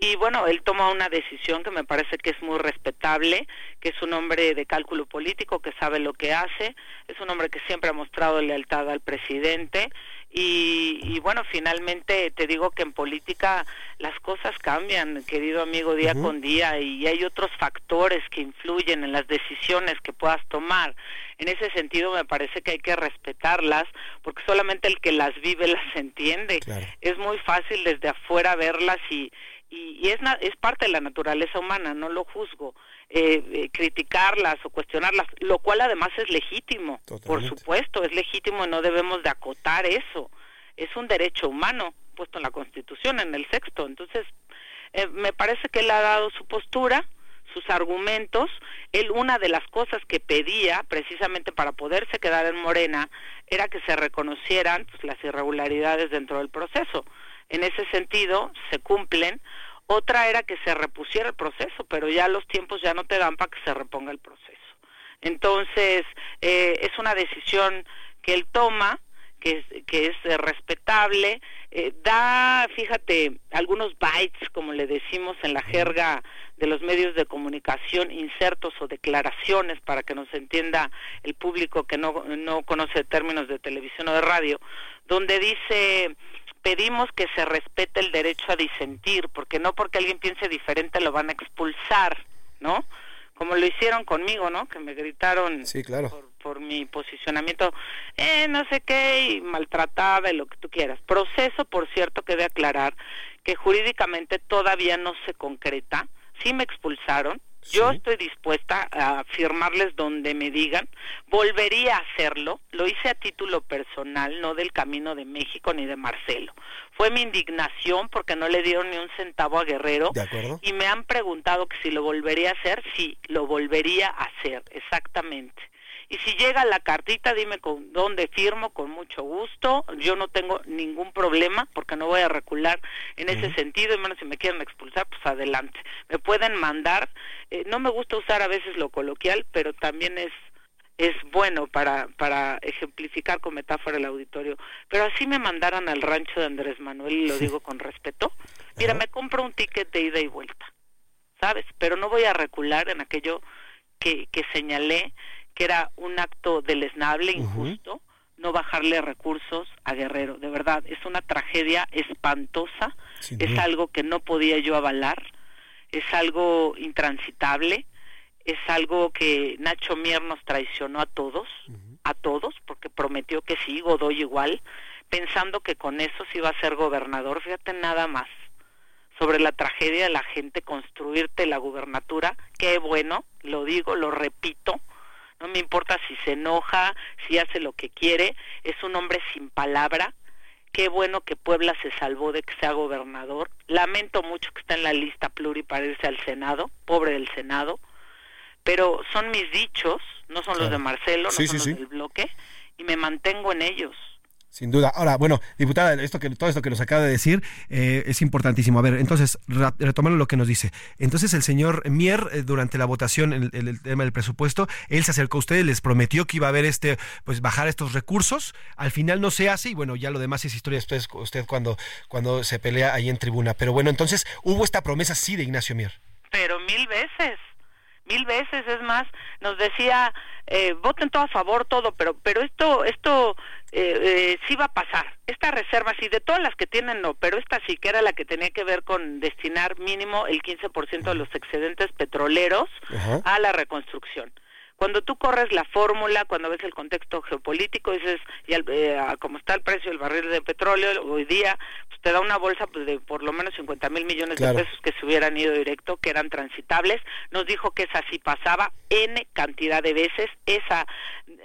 y bueno, él toma una decisión que me parece que es muy respetable, que es un hombre de cálculo político, que sabe lo que hace, es un hombre que siempre ha mostrado lealtad al presidente y, y bueno, finalmente te digo que en política las cosas cambian, querido amigo, día uh -huh. con día y hay otros factores que influyen en las decisiones que puedas tomar. En ese sentido me parece que hay que respetarlas porque solamente el que las vive las entiende. Claro. Es muy fácil desde afuera verlas y y, y es, es parte de la naturaleza humana, no lo juzgo, eh, eh, criticarlas o cuestionarlas, lo cual además es legítimo, Totalmente. por supuesto, es legítimo y no debemos de acotar eso, es un derecho humano puesto en la Constitución, en el sexto, entonces eh, me parece que él ha dado su postura, sus argumentos, él una de las cosas que pedía precisamente para poderse quedar en Morena era que se reconocieran pues, las irregularidades dentro del proceso en ese sentido se cumplen. Otra era que se repusiera el proceso, pero ya los tiempos ya no te dan para que se reponga el proceso. Entonces, eh, es una decisión que él toma, que es, que es eh, respetable, eh, da, fíjate, algunos bytes, como le decimos en la jerga de los medios de comunicación, insertos o declaraciones para que nos entienda el público que no, no conoce términos de televisión o de radio, donde dice pedimos que se respete el derecho a disentir, porque no porque alguien piense diferente lo van a expulsar, ¿no? Como lo hicieron conmigo, ¿no? Que me gritaron sí, claro. por, por, mi posicionamiento, eh, no sé qué, y maltratada y lo que tú quieras. Proceso, por cierto, que de aclarar que jurídicamente todavía no se concreta. Sí me expulsaron, yo estoy dispuesta a firmarles donde me digan, volvería a hacerlo, lo hice a título personal, no del Camino de México ni de Marcelo. Fue mi indignación porque no le dieron ni un centavo a Guerrero y me han preguntado que si lo volvería a hacer, sí, lo volvería a hacer, exactamente. Y si llega la cartita, dime con dónde firmo, con mucho gusto. Yo no tengo ningún problema porque no voy a recular en uh -huh. ese sentido, y menos si me quieren expulsar, pues adelante. Me pueden mandar, eh, no me gusta usar a veces lo coloquial, pero también es es bueno para, para ejemplificar con metáfora el auditorio, pero así me mandaran al rancho de Andrés Manuel, y lo digo con respeto, mira, me compro un ticket de ida y vuelta, ¿sabes? Pero no voy a recular en aquello que, que señalé que era un acto deleznable, injusto, no bajarle recursos a Guerrero, de verdad, es una tragedia espantosa, Sin es duda. algo que no podía yo avalar, es algo intransitable, es algo que Nacho Mier nos traicionó a todos, a todos, porque prometió que sí, Godoy igual, pensando que con eso se iba a ser gobernador, fíjate nada más, sobre la tragedia de la gente, construirte la gubernatura, qué bueno, lo digo, lo repito, no me importa si se enoja, si hace lo que quiere, es un hombre sin palabra, qué bueno que Puebla se salvó de que sea gobernador, lamento mucho que está en la lista pluri para irse al Senado, pobre del Senado, pero son mis dichos, no son los de Marcelo, no Sí, son sí, los sí. del bloque, y me mantengo en ellos. Sin duda. Ahora, bueno, diputada, esto que, todo esto que nos acaba de decir eh, es importantísimo. A ver, entonces, retomando lo que nos dice. Entonces, el señor Mier, eh, durante la votación, el, el tema del presupuesto, él se acercó a ustedes, les prometió que iba a haber este, pues bajar estos recursos. Al final no se hace y bueno, ya lo demás es historia usted, usted cuando, cuando se pelea ahí en tribuna. Pero bueno, entonces, hubo esta promesa sí de Ignacio Mier. pero mil veces, mil veces es más, nos decía, eh, voten todo a favor, todo, pero, pero esto, esto eh, eh, sí va a pasar. Esta reserva, sí, de todas las que tienen, no, pero esta sí que era la que tenía que ver con destinar mínimo el 15% de los excedentes petroleros a la reconstrucción. Cuando tú corres la fórmula, cuando ves el contexto geopolítico, dices, y al- eh, como está el precio del barril de petróleo hoy día, pues te da una bolsa pues, de por lo menos 50 mil millones Claro. de pesos que se hubieran ido directo, que eran transitables. Nos dijo que esa sí pasaba N cantidad de veces, esa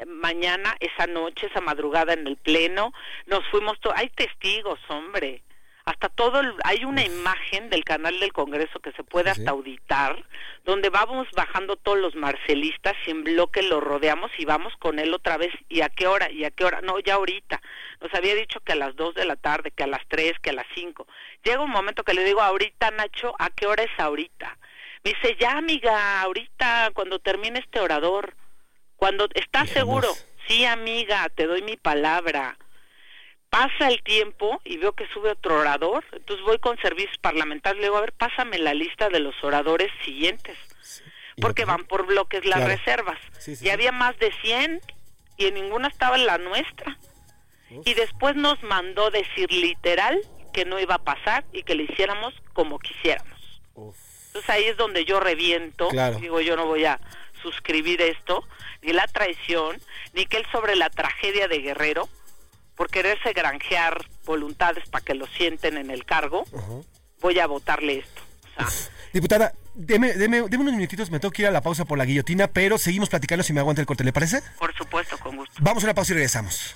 mañana, esa noche, esa madrugada en el Pleno. Nos fuimos, hay testigos, hombre. Hasta todo, el- hay una imagen del canal del Congreso que se puede hasta auditar, donde vamos bajando todos los marcelistas y en bloque lo rodeamos y vamos con él otra vez. ¿Y a qué hora? ¿Y a qué hora? No, ya ahorita. Nos había dicho que a las 2 de la tarde, que a las 3, que a las 5. Llega un momento que le digo, ahorita, Nacho, ¿a qué hora es ahorita? Me dice, ya, amiga, ahorita, cuando termine este orador. Cuando estás seguro, sí, amiga, te doy mi palabra. Pasa el tiempo y veo que sube otro orador, entonces voy con servicios parlamentarios, le digo, a ver, pásame la lista de los oradores siguientes, porque van por bloques las Claro. reservas. Sí, sí, y había más de 100 y en ninguna estaba la nuestra. Y después nos mandó decir literal que no iba a pasar y que le hiciéramos como quisiéramos. Entonces ahí es donde yo reviento, Claro. digo yo no voy a suscribir esto, ni la traición, ni que él sobre la tragedia de Guerrero, por quererse granjear voluntades para que lo sienten en el cargo, voy a votarle esto. Diputada, deme, deme, deme unos minutitos, me tengo que ir a la pausa por la guillotina, pero seguimos platicando si me aguanta el corte, ¿le parece? Por supuesto, con gusto. Vamos a una pausa y regresamos.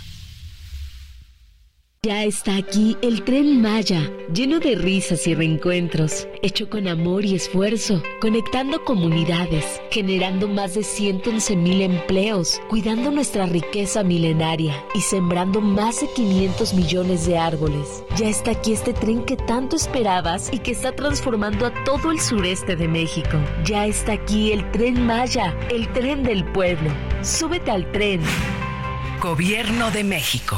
Ya está aquí el tren Maya, lleno de risas y reencuentros, hecho con amor y esfuerzo, conectando comunidades, generando más de 111 mil empleos, cuidando nuestra riqueza milenaria y sembrando más de 500 millones de árboles. Ya está aquí este tren que tanto esperabas y que está transformando a todo el sureste de México. Ya está aquí el tren Maya, el tren del pueblo. Súbete al tren. Gobierno de México.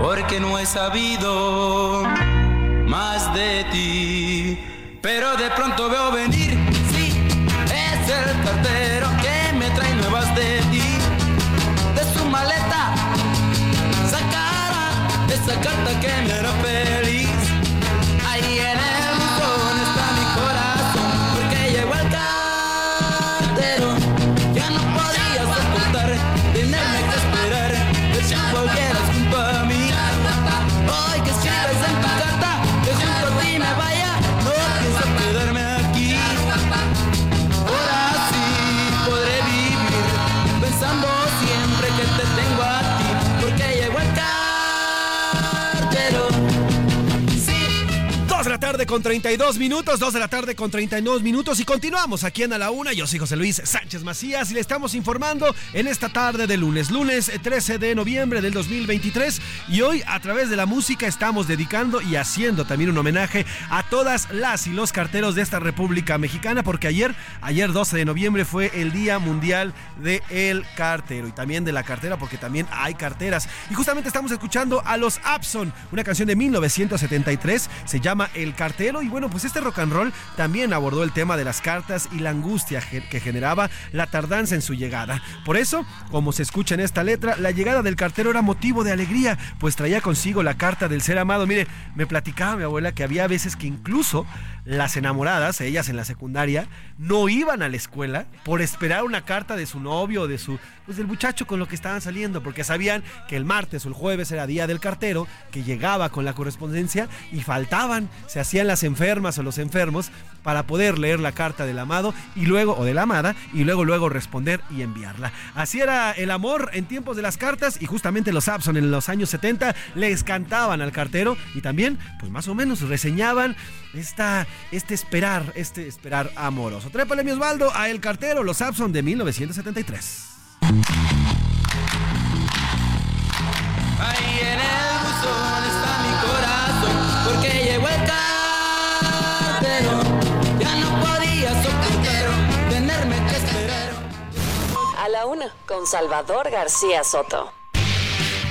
porque no he sabido más de ti. Pero de pronto veo venir, sí, es el cartero que me trae nuevas de ti. De su maleta, sacará esa carta que me hará tarde con 32 minutos, 2 de la tarde con 32 minutos y continuamos aquí en A la Una. Yo soy José Luis Sánchez Macías y le estamos informando en esta tarde de lunes, lunes 13 de noviembre del 2023 y hoy a través de la música estamos dedicando y haciendo también un homenaje a todas las y los carteros de esta República Mexicana porque ayer, ayer 12 de noviembre fue el Día Mundial del Cartero y también de la cartera porque también hay carteras. Y justamente estamos escuchando a los Abson, una canción de 1973, se llama El Cartero y bueno, pues este rock and roll también abordó el tema de las cartas y la angustia que generaba la tardanza en su llegada. Por eso, como se escucha en esta letra, la llegada del cartero era motivo de alegría, pues traía consigo la carta del ser amado. Mire, me platicaba mi abuela que había veces que incluso las enamoradas, ellas en la secundaria, no iban a la escuela por esperar una carta de su novio o de su pues del muchacho con lo que estaban saliendo, porque sabían que el martes o el jueves era día del cartero, que llegaba con la correspondencia y faltaban, se hacían las enfermas o los enfermos para poder leer la carta del amado y luego o de la amada y luego luego responder y enviarla. Así era el amor en tiempos de las cartas y justamente los Abson en los años 70 les cantaban al cartero y también pues más o menos reseñaban esta, este esperar, este esperar amoroso. Trépale mi Osvaldo a El Cartero, los Abson de 1973. Ahí en el buzón está mi corazón, porque llegó el cartero. Ya no podía soportar tenerme que esperar. A la una, con Salvador García Soto.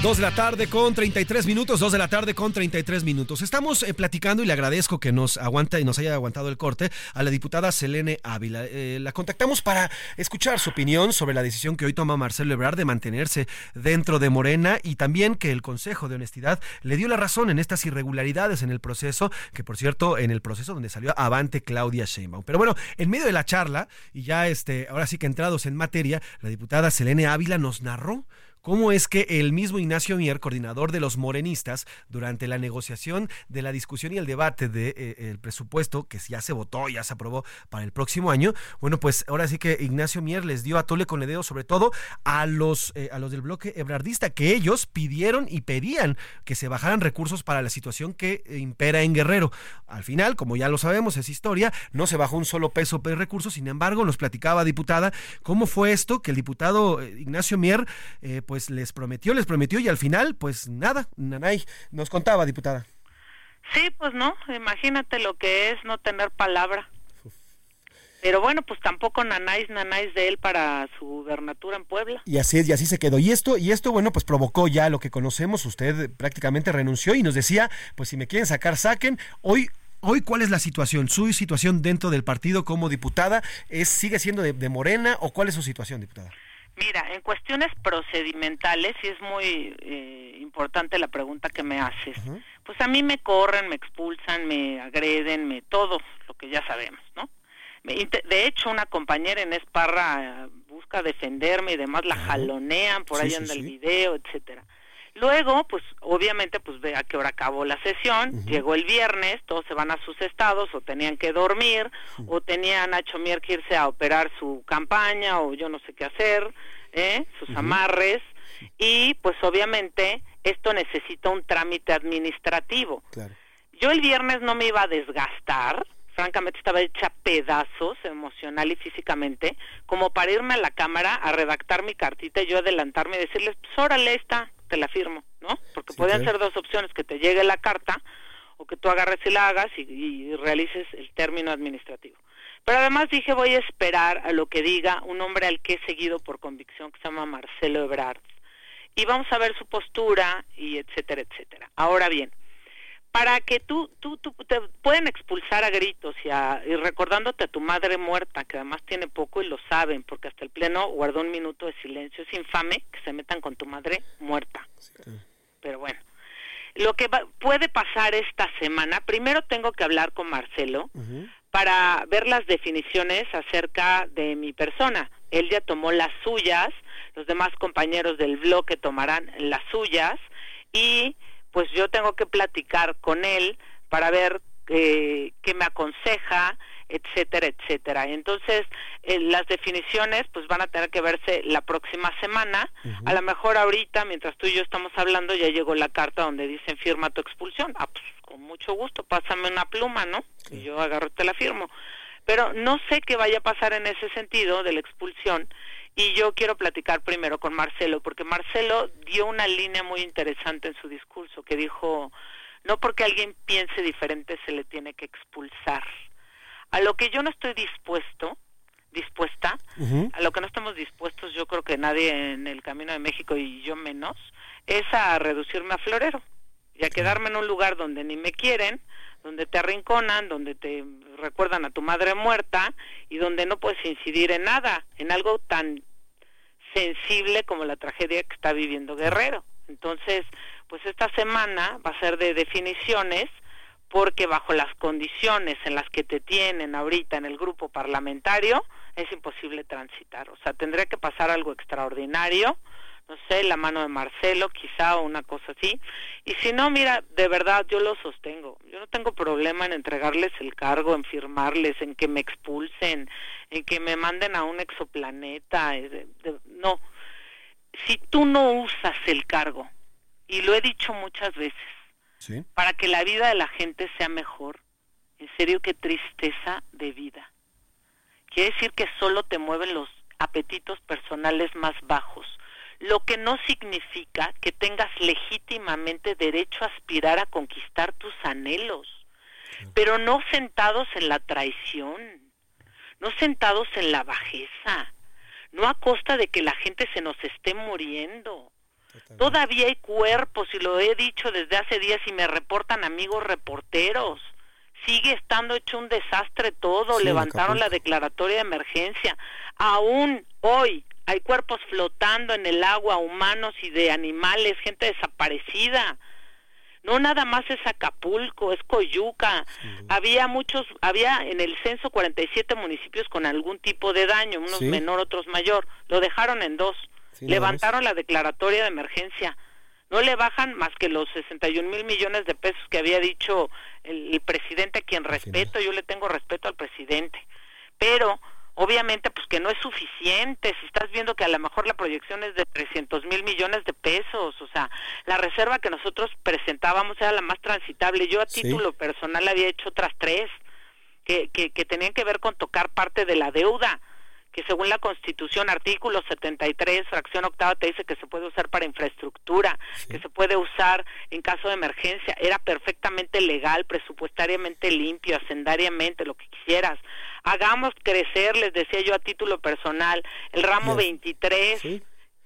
2 de la tarde con 33 minutos, 2 de la tarde con 33 minutos. Estamos eh, platicando y le agradezco que nos aguanta y nos haya aguantado el corte a la diputada Selene Ávila. Eh, la contactamos para escuchar su opinión sobre la decisión que hoy toma Marcelo Ebrard de mantenerse dentro de Morena y también que el Consejo de Honestidad le dio la razón en estas irregularidades en el proceso, que por cierto, en el proceso donde salió avante Claudia Sheinbaum. Pero bueno, en medio de la charla y ya este, ahora sí que entrados en materia, la diputada Selene Ávila nos narró cómo es que el mismo Ignacio Mier, coordinador de los morenistas, durante la negociación de la discusión y el debate del de, eh, presupuesto, que ya se votó, ya se aprobó para el próximo año, bueno, pues ahora sí que Ignacio Mier les dio a tole con el dedo, sobre todo a los, eh, a los del bloque ebrardista, que ellos pidieron y pedían que se bajaran recursos para la situación que eh, impera en Guerrero. Al final, como ya lo sabemos, es historia, no se bajó un solo peso de recursos, sin embargo, nos platicaba diputada cómo fue esto, que el diputado Ignacio Mier, pues les prometió, les prometió y al final, pues nada, Nanay nos contaba, diputada. Sí, pues no, imagínate lo que es no tener palabra. Pero bueno, pues tampoco nanáis, nanáis de él para su gubernatura en Puebla. Y así es, y así se quedó. Y esto, y esto, bueno, pues provocó ya lo que conocemos. Usted prácticamente renunció y nos decía, pues si me quieren sacar, saquen. Hoy Hoy, ¿cuál es la situación? ¿Su situación dentro del partido como diputada es sigue siendo de, de Morena o cuál es su situación, diputada? Mira, en cuestiones procedimentales, y es muy eh, importante la pregunta que me haces, uh -huh. pues a mí me corren, me expulsan, me agreden, me todo lo que ya sabemos, ¿no? De hecho, una compañera en Esparra busca defenderme y demás, la jalonean, por sí, ahí anda sí, el sí. video, etcétera. Luego, pues obviamente, pues ve a qué hora acabó la sesión, uh -huh. llegó el viernes, todos se van a sus estados, o tenían que dormir, uh -huh. o tenía Nacho Mier que irse a operar su campaña, o yo no sé qué hacer, ¿eh? sus uh -huh. amarres, y pues obviamente esto necesita un trámite administrativo. Claro. Yo el viernes no me iba a desgastar, francamente estaba hecha pedazos emocional y físicamente, como para irme a la cámara a redactar mi cartita y yo adelantarme y decirles, pues órale esta, te la firmo, ¿no? Porque sí, podían claro. ser dos opciones, que te llegue la carta o que tú agarres y la hagas y, y, realices el término administrativo. Pero además dije, voy a esperar a lo que diga un hombre al que he seguido por convicción, que se llama Marcelo Ebrard, y vamos a ver su postura y etcétera, etcétera. Ahora bien, para que tú, tú, tú te pueden expulsar a gritos y, a, y, recordándote a tu madre muerta, que además tiene poco y lo saben, porque hasta el Pleno guardó un minuto de silencio. Es infame que se metan con tu madre muerta. Sí. Pero bueno, Lo que va- puede pasar esta semana, primero tengo que hablar con Marcelo para ver las definiciones acerca de mi persona. Él ya tomó las suyas, los demás compañeros del bloque tomarán las suyas y pues yo tengo que platicar con él para ver eh, qué me aconseja, etcétera, etcétera. Entonces, eh, las definiciones pues van a tener que verse la próxima semana. A lo mejor ahorita, mientras tú y yo estamos hablando, ya llegó la carta donde dicen firma tu expulsión. Ah, pues con mucho gusto, pásame una pluma, ¿no? Y yo agarro y te la firmo. Pero no sé qué vaya a pasar en ese sentido de la expulsión. Y yo quiero platicar primero con Marcelo, porque Marcelo dio una línea muy interesante en su discurso, que dijo, no porque alguien piense diferente se le tiene que expulsar. A lo que yo no estoy dispuesto, dispuesta, a lo que no estamos dispuestos, yo creo que nadie en el Camino de México y yo menos, es a reducirme a florero y a quedarme en un lugar donde ni me quieren, donde te arrinconan, donde te recuerdan a tu madre muerta y donde no puedes incidir en nada, en algo tan sensible como la tragedia que está viviendo Guerrero. Entonces, pues esta semana va a ser de definiciones porque bajo las condiciones en las que te tienen ahorita en el grupo parlamentario es imposible transitar. O sea, tendría que pasar algo extraordinario, no sé, la mano de Marcelo quizá o una cosa así. Y si no, mira, de verdad yo lo sostengo. Yo no tengo problema en entregarles el cargo, en firmarles, en que me expulsen, en que me manden a un exoplaneta. eh, no. Si tú no usas el cargo, y lo he dicho muchas veces, Sí. para que la vida de la gente sea mejor. En serio, qué tristeza de vida. Quiere decir que solo te mueven los apetitos personales más bajos, lo que no significa que tengas legítimamente derecho a aspirar a conquistar tus anhelos, pero no sentados en la traición, no sentados en la bajeza, no a costa de que la gente se nos esté muriendo. Todavía hay cuerpos, y lo he dicho desde hace días y me reportan amigos reporteros. Sigue estando hecho un desastre todo. Sí, Levantaron la declaratoria de emergencia. Aún hoy hay cuerpos flotando en el agua, humanos y de animales, gente desaparecida. No nada más es Acapulco, es Coyuca. Había muchos, había en el censo 47 municipios con algún tipo de daño, unos Sí. menor, otros mayor. Lo dejaron en dos. Sí, Levantaron la declaratoria de emergencia. No le bajan más que los 61 mil millones de pesos que había dicho el, el presidente, a quien respeto. Yo le tengo respeto al presidente. Pero, obviamente, pues que no es suficiente. Si estás viendo que a lo mejor la proyección es de 300 mil millones de pesos. O sea, la reserva que nosotros presentábamos era la más transitable. Yo a Sí. título personal había hecho otras tres que, que, que tenían que ver con tocar parte de la deuda que según la Constitución, artículo 73, fracción octava, te dice que se puede usar para infraestructura, que se puede usar en caso de emergencia. Era perfectamente legal, presupuestariamente limpio, hacendariamente, lo que quisieras. Hagamos crecer, les decía yo a título personal, el ramo 23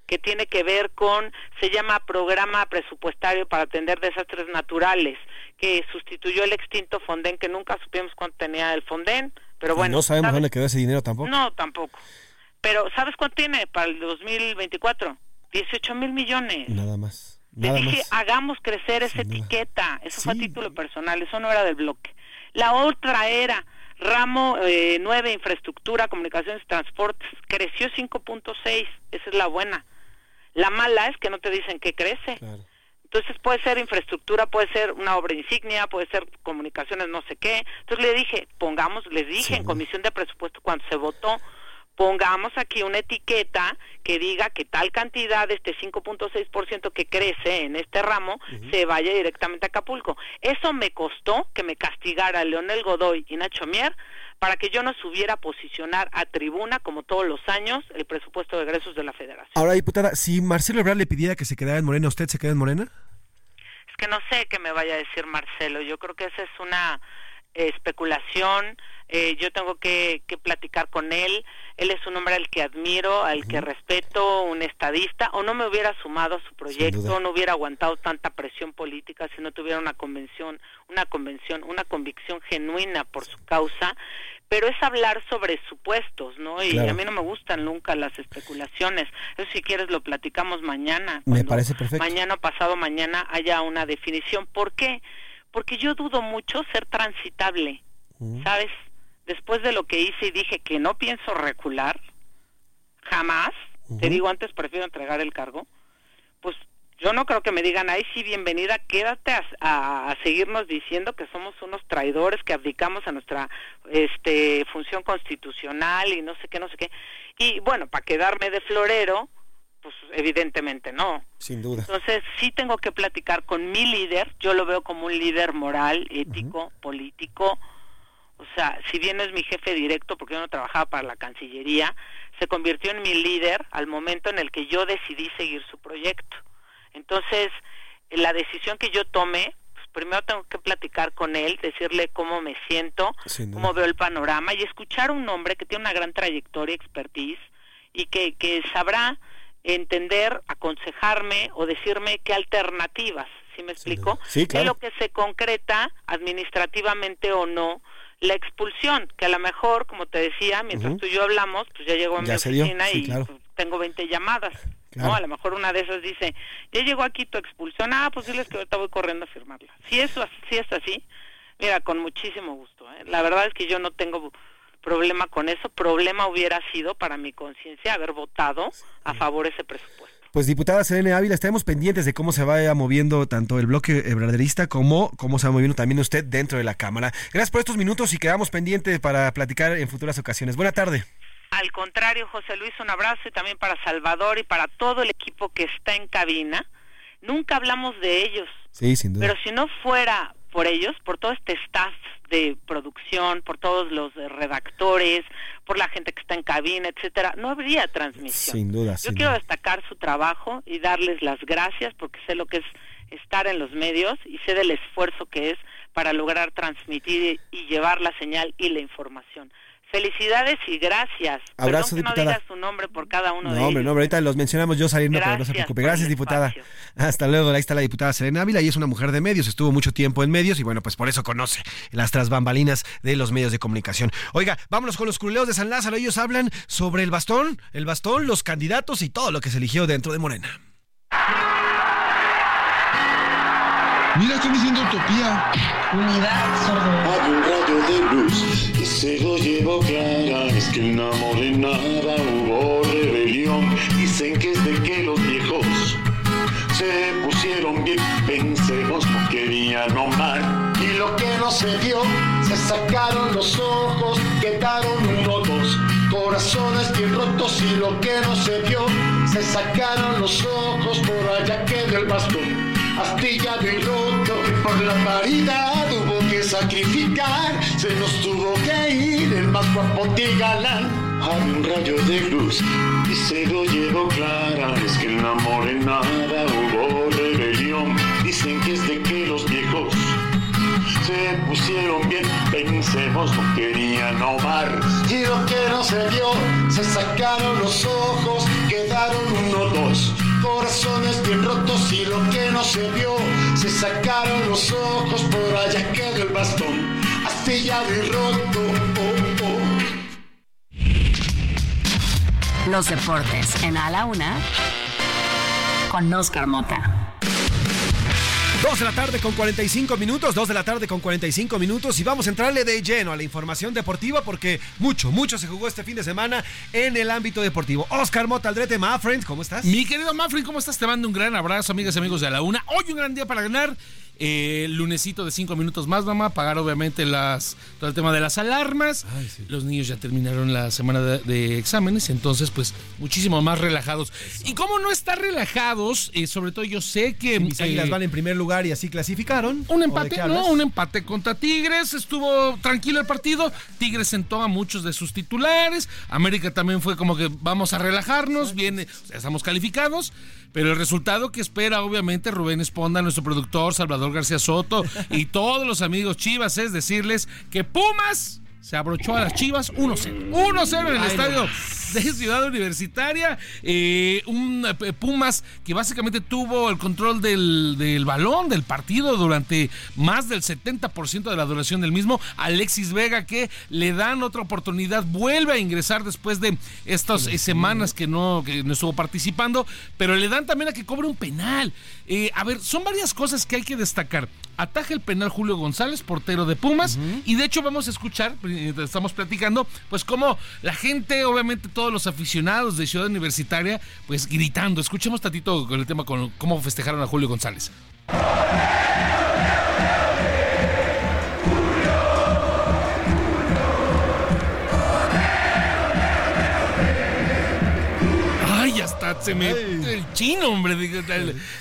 que tiene que ver con, se llama Programa Presupuestario para Atender Desastres Naturales, que sustituyó el extinto Fonden, que nunca supimos cuánto tenía el Fonden, pero bueno. no sabemos ¿sabes? dónde quedó ese dinero tampoco. No, tampoco. Pero ¿sabes cuánto tiene para el 2024? 18 mil millones. Nada más. Le Nada dije, más. hagamos crecer esa etiqueta. Eso fue a título personal, eso no era del bloque. La otra era ramo eh, 9, infraestructura, comunicaciones transportes. Creció 5.6, esa es la buena. La mala es que no te dicen que crece. Entonces puede ser infraestructura, puede ser una obra insignia, puede ser comunicaciones, no sé qué. Entonces le dije, pongamos, les dije en comisión de presupuesto cuando se votó, pongamos aquí una etiqueta que diga que tal cantidad de este 5.6% que crece en este ramo se vaya directamente a Acapulco. Eso me costó que me castigara Leonel Godoy y Nacho Mier para que yo no subiera a posicionar a tribuna, como todos los años, el presupuesto de egresos de la Federación. Ahora, diputada, si Marcelo Ebrard le pidiera que se quedara en Morena, ¿usted se queda en Morena? Es que no sé qué me vaya a decir Marcelo. Yo creo que esa es una especulación, eh, yo tengo que, que platicar con él, él es un hombre al que admiro, al que respeto, un estadista, o no me hubiera sumado a su proyecto, no hubiera aguantado tanta presión política si no tuviera una convención, una convención, una convicción genuina por su causa, pero es hablar sobre supuestos, ¿no? Y Claro. a mí no me gustan nunca las especulaciones. Eso si quieres lo platicamos mañana. Me parece perfecto. Mañana o pasado mañana haya una definición. ¿Por qué? Porque yo dudo mucho ser transitable, ¿sabes? Después de lo que hice y dije que no pienso recular, jamás, te digo antes prefiero entregar el cargo, pues yo no creo que me digan, ay sí, bienvenida, quédate a, a- a seguirnos diciendo que somos unos traidores, que abdicamos a nuestra este función constitucional y no sé qué, no sé qué. Y bueno, para quedarme de florero, pues evidentemente no. Sin duda. Entonces sí tengo que platicar con mi líder, yo lo veo como un líder moral, ético, político, o sea, si bien no es mi jefe directo porque yo no trabajaba para la Cancillería, se convirtió en mi líder al momento en el que yo decidí seguir su proyecto. Entonces, la decisión que yo tome, pues primero tengo que platicar con él, decirle cómo me siento, cómo veo el panorama y escuchar a un hombre que tiene una gran trayectoria, expertise y que, que sabrá entender, aconsejarme o decirme qué alternativas, ¿sí me explico? Sí, claro. En lo que se concreta administrativamente o no la expulsión, que a lo mejor, como te decía, mientras Ujú. tú y yo hablamos, pues ya llegó a mi Ya oficina sí, y claro. pues, tengo 20 llamadas. Claro. ¿no? A lo mejor una de esas dice, ya llegó aquí tu expulsión, ah, pues diles que ahorita voy corriendo a firmarla. Si eso si es así, mira, con muchísimo gusto. ¿eh? La verdad es que yo no tengo problema con eso. Problema hubiera sido para mi conciencia haber votado a favor ese presupuesto. Pues diputada Selene Ávila, estaremos pendientes de cómo se vaya moviendo tanto el bloque ebraderista como cómo se va moviendo también usted dentro de la Cámara. Gracias por estos minutos y quedamos pendientes para platicar en futuras ocasiones. Buena tarde. Al contrario, José Luis, un abrazo y también para Salvador y para todo el equipo que está en cabina. Nunca hablamos de ellos, Sí, sin duda. pero si no fuera por ellos, por todo este staff de producción, por todos los redactores, por la gente que está en cabina, etcétera, no habría transmisión. Sin duda, Yo sin quiero duda. destacar su trabajo y darles las gracias porque sé lo que es estar en los medios y sé del esfuerzo que es para lograr transmitir y llevar la señal y la información. Felicidades y gracias. Abrazo, Perdón que diputada. no digas su nombre por cada uno de hombre, ellos. no, hombre, ahorita los mencionamos yo saliendo, pero no se Gracias preocupe. Gracias, diputada. Hasta luego. Ahí está la diputada Selena Ávila y es una mujer de medios. Estuvo mucho tiempo en medios y bueno, pues por eso conoce las trasbambalinas de los medios de comunicación. Oiga, vámonos con los culeos de San Lázaro. Ellos hablan sobre el bastón, el bastón, los candidatos y todo lo que se eligió dentro de Morena. Mira, están diciendo utopía. Unidad, sordo. Hay un rayo de luz y se lo llevó Clara. Es que en la morenada hubo rebelión. Dicen que es de que los viejos se pusieron bien pensejos, no querían nomar. Y lo que no se dio, se sacaron los ojos, quedaron uno, dos corazones bien rotos. Y lo que no se vio, se sacaron los ojos, por allá quedó el bastón. Astillado y roto, por la paridad hubo que sacrificar, se nos tuvo que ir el más guapo y galán. Hay un rayo de luz y se lo llevó Clara, es que en la morenada hubo rebelión, dicen que es de que pusieron bien pensemos, no querían omar. Y lo que no se vio, se sacaron los ojos, quedaron uno, dos corazones bien rotos. Y lo que no se vio, se sacaron los ojos, por allá quedó el bastón, astillado y roto. Oh, oh. Los deportes en A la Una con Oscar Mota. 2 de la tarde con 45 minutos, 2 de la tarde con 45 minutos y vamos a entrarle de lleno a la información deportiva porque mucho, mucho se jugó este fin de semana en el ámbito deportivo. Oscar Mota Aldrete, ¿cómo estás? Mi querido Manfred, ¿cómo estás? Te mando un gran abrazo, amigas y amigos de la una. Hoy un gran día para ganar. Eh, lunesito de cinco minutos más, mamá. Pagar obviamente las, todo el tema de las alarmas. Los niños ya terminaron la semana de, de exámenes, entonces pues muchísimo más relajados. Y cómo no estar relajados, Eh, sobre todo yo sé que... Mis águilas eh, van en primer lugar lugar y así clasificaron. Un empate, no, un empate contra Tigres, estuvo tranquilo el partido, Tigres sentó a muchos de sus titulares, América también fue como que vamos a relajarnos, viene, o sea, estamos calificados, pero el resultado que espera obviamente Rubén Esponda, nuestro productor, Salvador García Soto y todos los amigos Chivas es decirles que Pumas se abrochó a las Chivas 1-0. 1-0 en el Ay, estadio de Ciudad Universitaria. Eh, un eh, Pumas que básicamente tuvo el control del, del balón, del partido, durante más del 70% de la duración del mismo. Alexis Vega que le dan otra oportunidad, vuelve a ingresar después de estas eh, semanas que no, que no estuvo participando, pero le dan también a que cobre un penal. Eh, a ver, son varias cosas que hay que destacar. Ataja el penal Julio González, portero de Pumas, y de hecho vamos a escuchar, estamos platicando, pues como la gente, obviamente todos los aficionados de Ciudad Universitaria, pues gritando. Escuchemos tantito con el tema con cómo festejaron a Julio González. Se me el chino, hombre.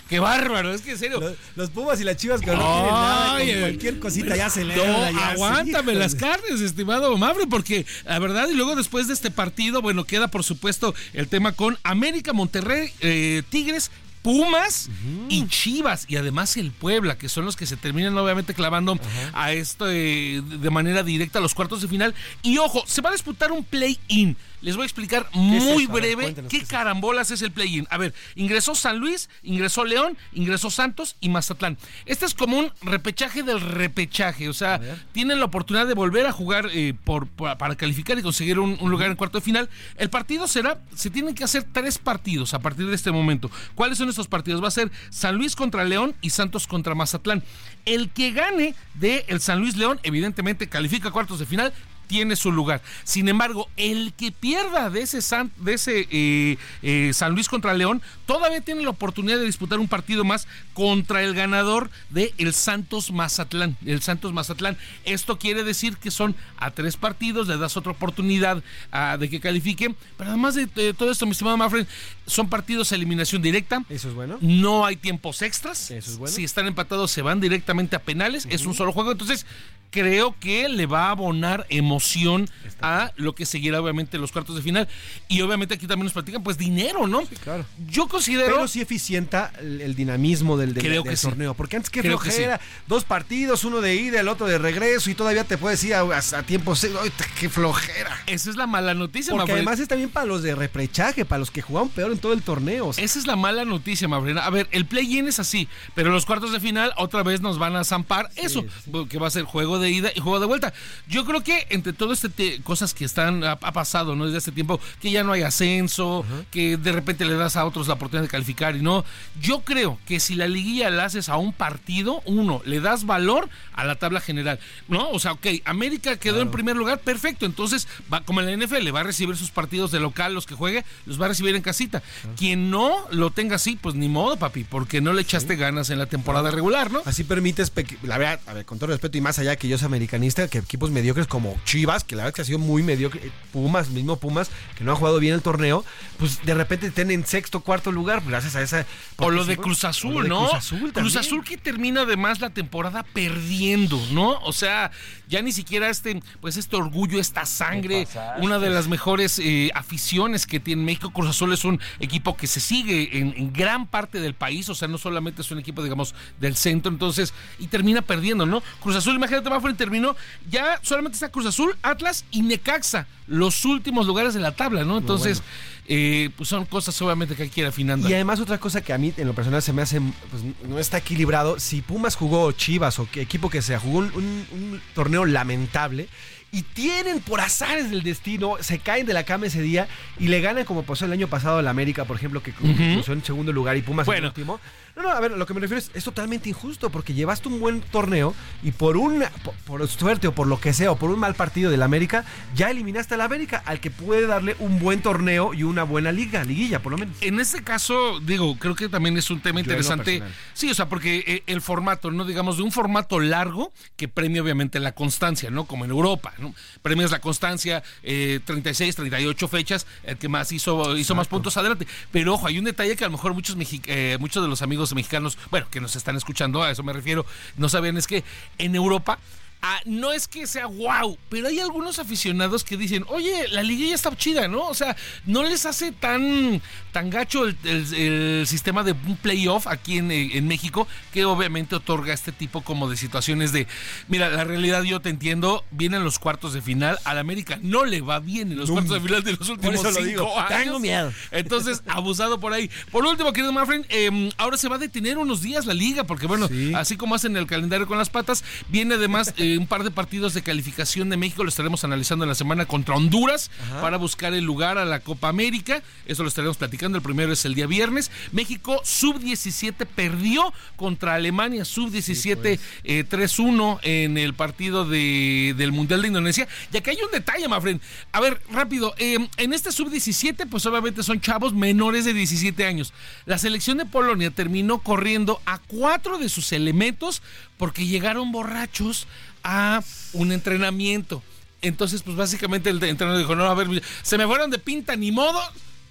Qué bárbaro, es que en serio. Los, los Pumas y las Chivas que no tienen nada, con cualquier cosita ya se le No, aguántame las carnes, estimado Mavre, porque la verdad, y luego después de este partido, bueno, queda por supuesto el tema con América, Monterrey, eh, Tigres. Pumas y Chivas y además el Puebla, que son los que se terminan obviamente clavando a esto eh, de manera directa a los cuartos de final. Y ojo, se va a disputar un play-in. Les voy a explicar muy ver, breve qué ¿qué es carambolas es el play-in. A ver, ingresó San Luis, ingresó León, ingresó Santos y Mazatlán. Este es como un repechaje del repechaje. O sea, tienen la oportunidad de volver a jugar eh, por, por- para calificar y conseguir un, un lugar en cuarto de final. El partido será, se tienen que hacer tres partidos a partir de este momento. ¿Cuáles son estos partidos? Va a ser San Luis contra León y Santos contra Mazatlán. El que gane de el San Luis León, evidentemente califica a cuartos de final tiene su lugar. Sin embargo, el que pierda de ese, San, de ese eh, eh, San Luis contra León, todavía tiene la oportunidad de disputar un partido más contra el ganador de el Santos Mazatlán. El Santos Mazatlán. Esto quiere decir que son a tres partidos, le das otra oportunidad ah, de que califiquen. Pero además de, de todo esto, mi estimado Mafren, son partidos a eliminación directa. Eso es bueno. No hay tiempos extras. Eso es bueno. Si están empatados, se van directamente a penales. Es un solo juego. Entonces, creo que le va a abonar emoción a lo que seguirá, obviamente, los cuartos de final. Y obviamente aquí también nos platican, pues, dinero, ¿no? claro. Yo considero. Pero sí eficienta el, el dinamismo del, del- Creo del que sí. torneo. Porque antes Creo que flojera. Dos partidos, uno de ida, el otro de regreso, y todavía te puedes ir a, a- a tiempo. ¡Ay, qué flojera! Esa es la mala noticia, Porque además es también para los de reprechaje, para los que jugaron peor en todo el torneo. o sea, Esa es la mala noticia, Mabrena. A ver, el play-in es así, pero los cuartos de final otra vez nos van a zampar eso, que va a ser juego de ida y juego de vuelta. Yo creo que entre todo este te- cosas que están ha, ha pasado, ¿no? Desde hace tiempo, que ya no hay ascenso, que de repente le das a otros la oportunidad de calificar y no. Yo creo que si la liguilla la haces a un partido, uno, le das valor a la tabla general, ¿no? O sea, ok, América quedó en primer lugar, perfecto. Entonces, va como en la NFL, va a recibir sus partidos de local, los que juegue, los va a recibir en casita. Quien no lo tenga así, pues ni modo, papi, porque no le echaste ganas en la temporada regular, ¿no? Así permites, la verdad, a ver, con todo respeto y más allá que yo soy americanista, que equipos mediocres como Chivas, que la verdad que ha sido muy mediocre, Pumas, mismo Pumas, que no ha jugado bien el torneo, pues de repente estén en sexto, cuarto lugar, gracias a esa... O lo de Cruz Azul, lo de ¿no? Cruz Azul, Cruz. Azul que termina además la temporada perdiendo, ¿no? O sea, ya ni siquiera este, pues este orgullo, esta sangre, una de las mejores eh, aficiones que tiene México. Cruz Azul es un equipo que se sigue en, en gran parte del país, o sea, no solamente es un equipo, digamos, del centro, entonces, y termina perdiendo, ¿no? Cruz Azul, imagínate, Mafre, terminó, ya solamente está Cruz Azul, Atlas y Necaxa, los últimos lugares de la tabla, ¿no? Entonces, eh, pues son cosas obviamente que hay que ir afinando. Y además otra cosa que a mí en lo personal se me hace, pues no está equilibrado, si Pumas jugó Chivas o equipo que sea, jugó un, un- un torneo lamentable y tienen por azares del destino, se caen de la cama ese día y le ganan como pasó el año pasado al América, por ejemplo, que Ujú. cruzó en segundo lugar y Pumas en Bueno. último. No, no, a ver, lo que me refiero es, es totalmente injusto porque llevaste un buen torneo y por una, por, por suerte o por lo que sea, o por un mal partido del América, ya eliminaste al América, al que puede darle un buen torneo y una buena liga, liguilla por lo menos. En este caso, digo, creo que también es un tema interesante. Sí, o sea, porque eh, el formato, ¿no? Digamos, de un formato largo que premia obviamente la constancia, ¿no? Como en Europa, ¿no? Premias la constancia, eh, 36, 38 fechas, el que más hizo, hizo más puntos adelante. Pero ojo, hay un detalle que a lo mejor muchos, eh, muchos de los amigos mexicanos, bueno, que nos están escuchando, a eso me refiero, no sabían, es que en Europa ah, no es que sea wow, pero hay algunos aficionados que dicen, oye, la liga ya está chida, ¿no? O sea, no les hace tan, tan gacho el, el- el sistema de un playoff aquí en, en México, que obviamente otorga este tipo como de situaciones de, mira, la realidad yo te entiendo, vienen los cuartos de final, al América no le va bien en los cuartos de final de los últimos eso lo cinco digo, años. tengo miedo. Entonces, abusado por ahí. Por último, querido Manfred, eh, ahora se va a detener unos días la liga, porque bueno, así como hacen el calendario con las patas, viene además eh, un par de partidos de calificación de México, lo estaremos analizando en la semana contra Honduras Ajá. para buscar el lugar a la Copa América. Eso lo estaremos platicando. El primero es el día viernes. México sub-17 perdió contra Alemania sub-17 eh, 3-1 en el partido de- del Mundial de Indonesia. Y aquí hay un detalle, Mafren. A ver, rápido. eh, en este sub-17, pues obviamente son chavos menores de 17 años. La selección de Polonia terminó corriendo a cuatro de sus elementos porque llegaron borrachos a un entrenamiento. Entonces, pues básicamente el entrenador dijo, no, a ver, se me fueron de pinta ni modo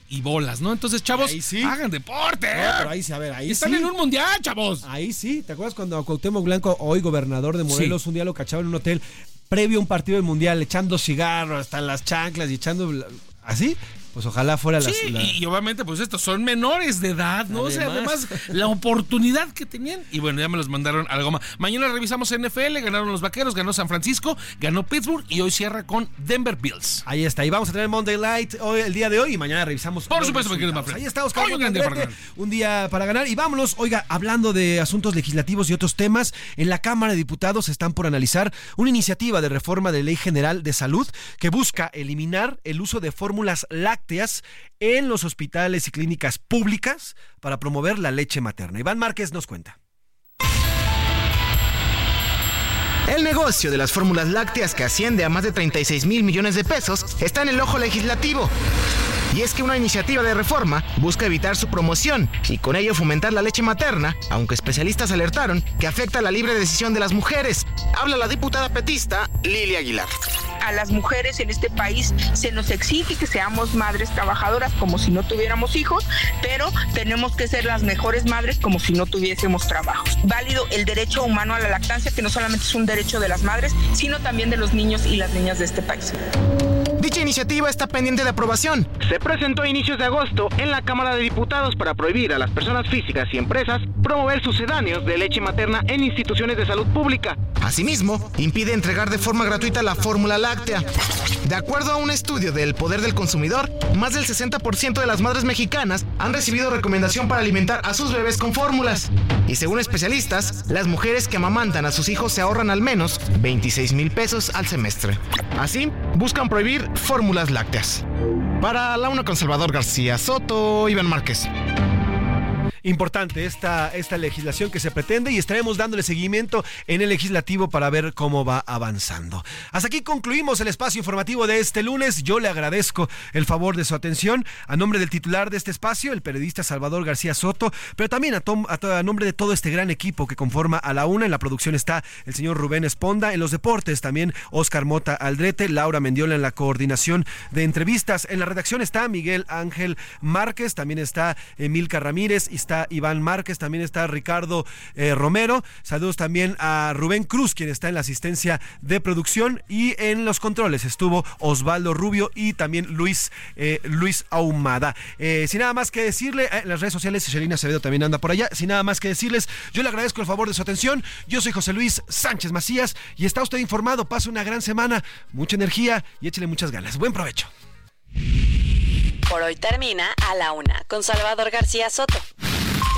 y bolas, ¿no? Entonces, chavos, hagan deporte. No, pero ahí sí, a ver, ahí Están sí. en un mundial, chavos. Ahí sí, ¿te acuerdas cuando Cuauhtémoc Blanco, hoy gobernador de Morelos, un día lo cachaban en un hotel previo a un partido del mundial, echando cigarros hasta en las chanclas y echando así? Pues ojalá fuera las- Sí, la- y, y obviamente, pues estos son menores de edad, ¿no? O sea, Además. la oportunidad que tenían. Y bueno, ya me los mandaron a la goma. Mañana revisamos NFL, ganaron los vaqueros, ganó San Francisco, ganó Pittsburgh y hoy cierra con Denver Bills. Ahí está, y vamos a tener Monday Light hoy, el día de hoy y mañana revisamos. Por supuesto. Manfred. Ahí está Oscar Hoy un gran día para Negrete, un día para ganar. Y vámonos, oiga, hablando de asuntos legislativos y otros temas, en la Cámara de Diputados están por analizar una iniciativa de reforma de Ley General de Salud que busca eliminar el uso de fórmulas lácteas en los hospitales y clínicas públicas para promover la leche materna. Iván Márquez nos cuenta. El negocio de las fórmulas lácteas que asciende a más de 36 mil millones de pesos está en el ojo legislativo. Y es que una iniciativa de reforma busca evitar su promoción y con ello fomentar la leche materna, aunque especialistas alertaron que afecta la libre decisión de las mujeres. Habla la diputada petista Lili Aguilar. a las mujeres en este país se nos exige que seamos madres trabajadoras como si no tuviéramos hijos, pero tenemos que ser las mejores madres como si no tuviésemos trabajos. Válido el derecho humano a la lactancia, que no solamente es un derecho de las madres, sino también de los niños y las niñas de este país. Dicha iniciativa está pendiente de aprobación. Se presentó a inicios de agosto en la Cámara de Diputados para prohibir a las personas físicas y empresas promover sucedáneos de leche materna en instituciones de salud pública. Asimismo, impide entregar de forma gratuita la fórmula láctea. De acuerdo a un estudio del Poder del Consumidor, más del 60% de las madres mexicanas han recibido recomendación para alimentar a sus bebés con fórmulas. Y según especialistas, las mujeres que amamantan a sus hijos se ahorran al menos 26 mil pesos al semestre. Así, buscan prohibir fórmulas lácteas. Para la una con Salvador García Soto, Iván Márquez. Importante esta, esta legislación que se pretende y estaremos dándole seguimiento en el legislativo para ver cómo va avanzando. Hasta aquí concluimos el espacio informativo de este lunes. Yo le agradezco el favor de su atención a nombre del titular de este espacio, el periodista Salvador García Soto, pero también a, tom- a a nombre de todo este gran equipo que conforma a la una. En la producción está el señor Rubén Esponda, en los deportes también Oscar Mota Aldrete, Laura Mendiola en la coordinación de entrevistas. En la redacción está Miguel Ángel Márquez, también está Emilca Ramírez, Iván Márquez, también está Ricardo eh, Romero. Saludos también a Rubén Cruz, quien está en la asistencia de producción. Y en los controles estuvo Osvaldo Rubio y también Luis, eh, Luis Ahumada. Eh, sin nada más que decirle, en las redes sociales, Shelina Acevedo también anda por allá. Sin nada más que decirles, yo le agradezco el favor de su atención. Yo soy José Luis Sánchez Macías y está usted informado. Pase una gran semana, mucha energía y échele muchas ganas. Buen provecho. Por hoy termina A la Una con Salvador García Soto.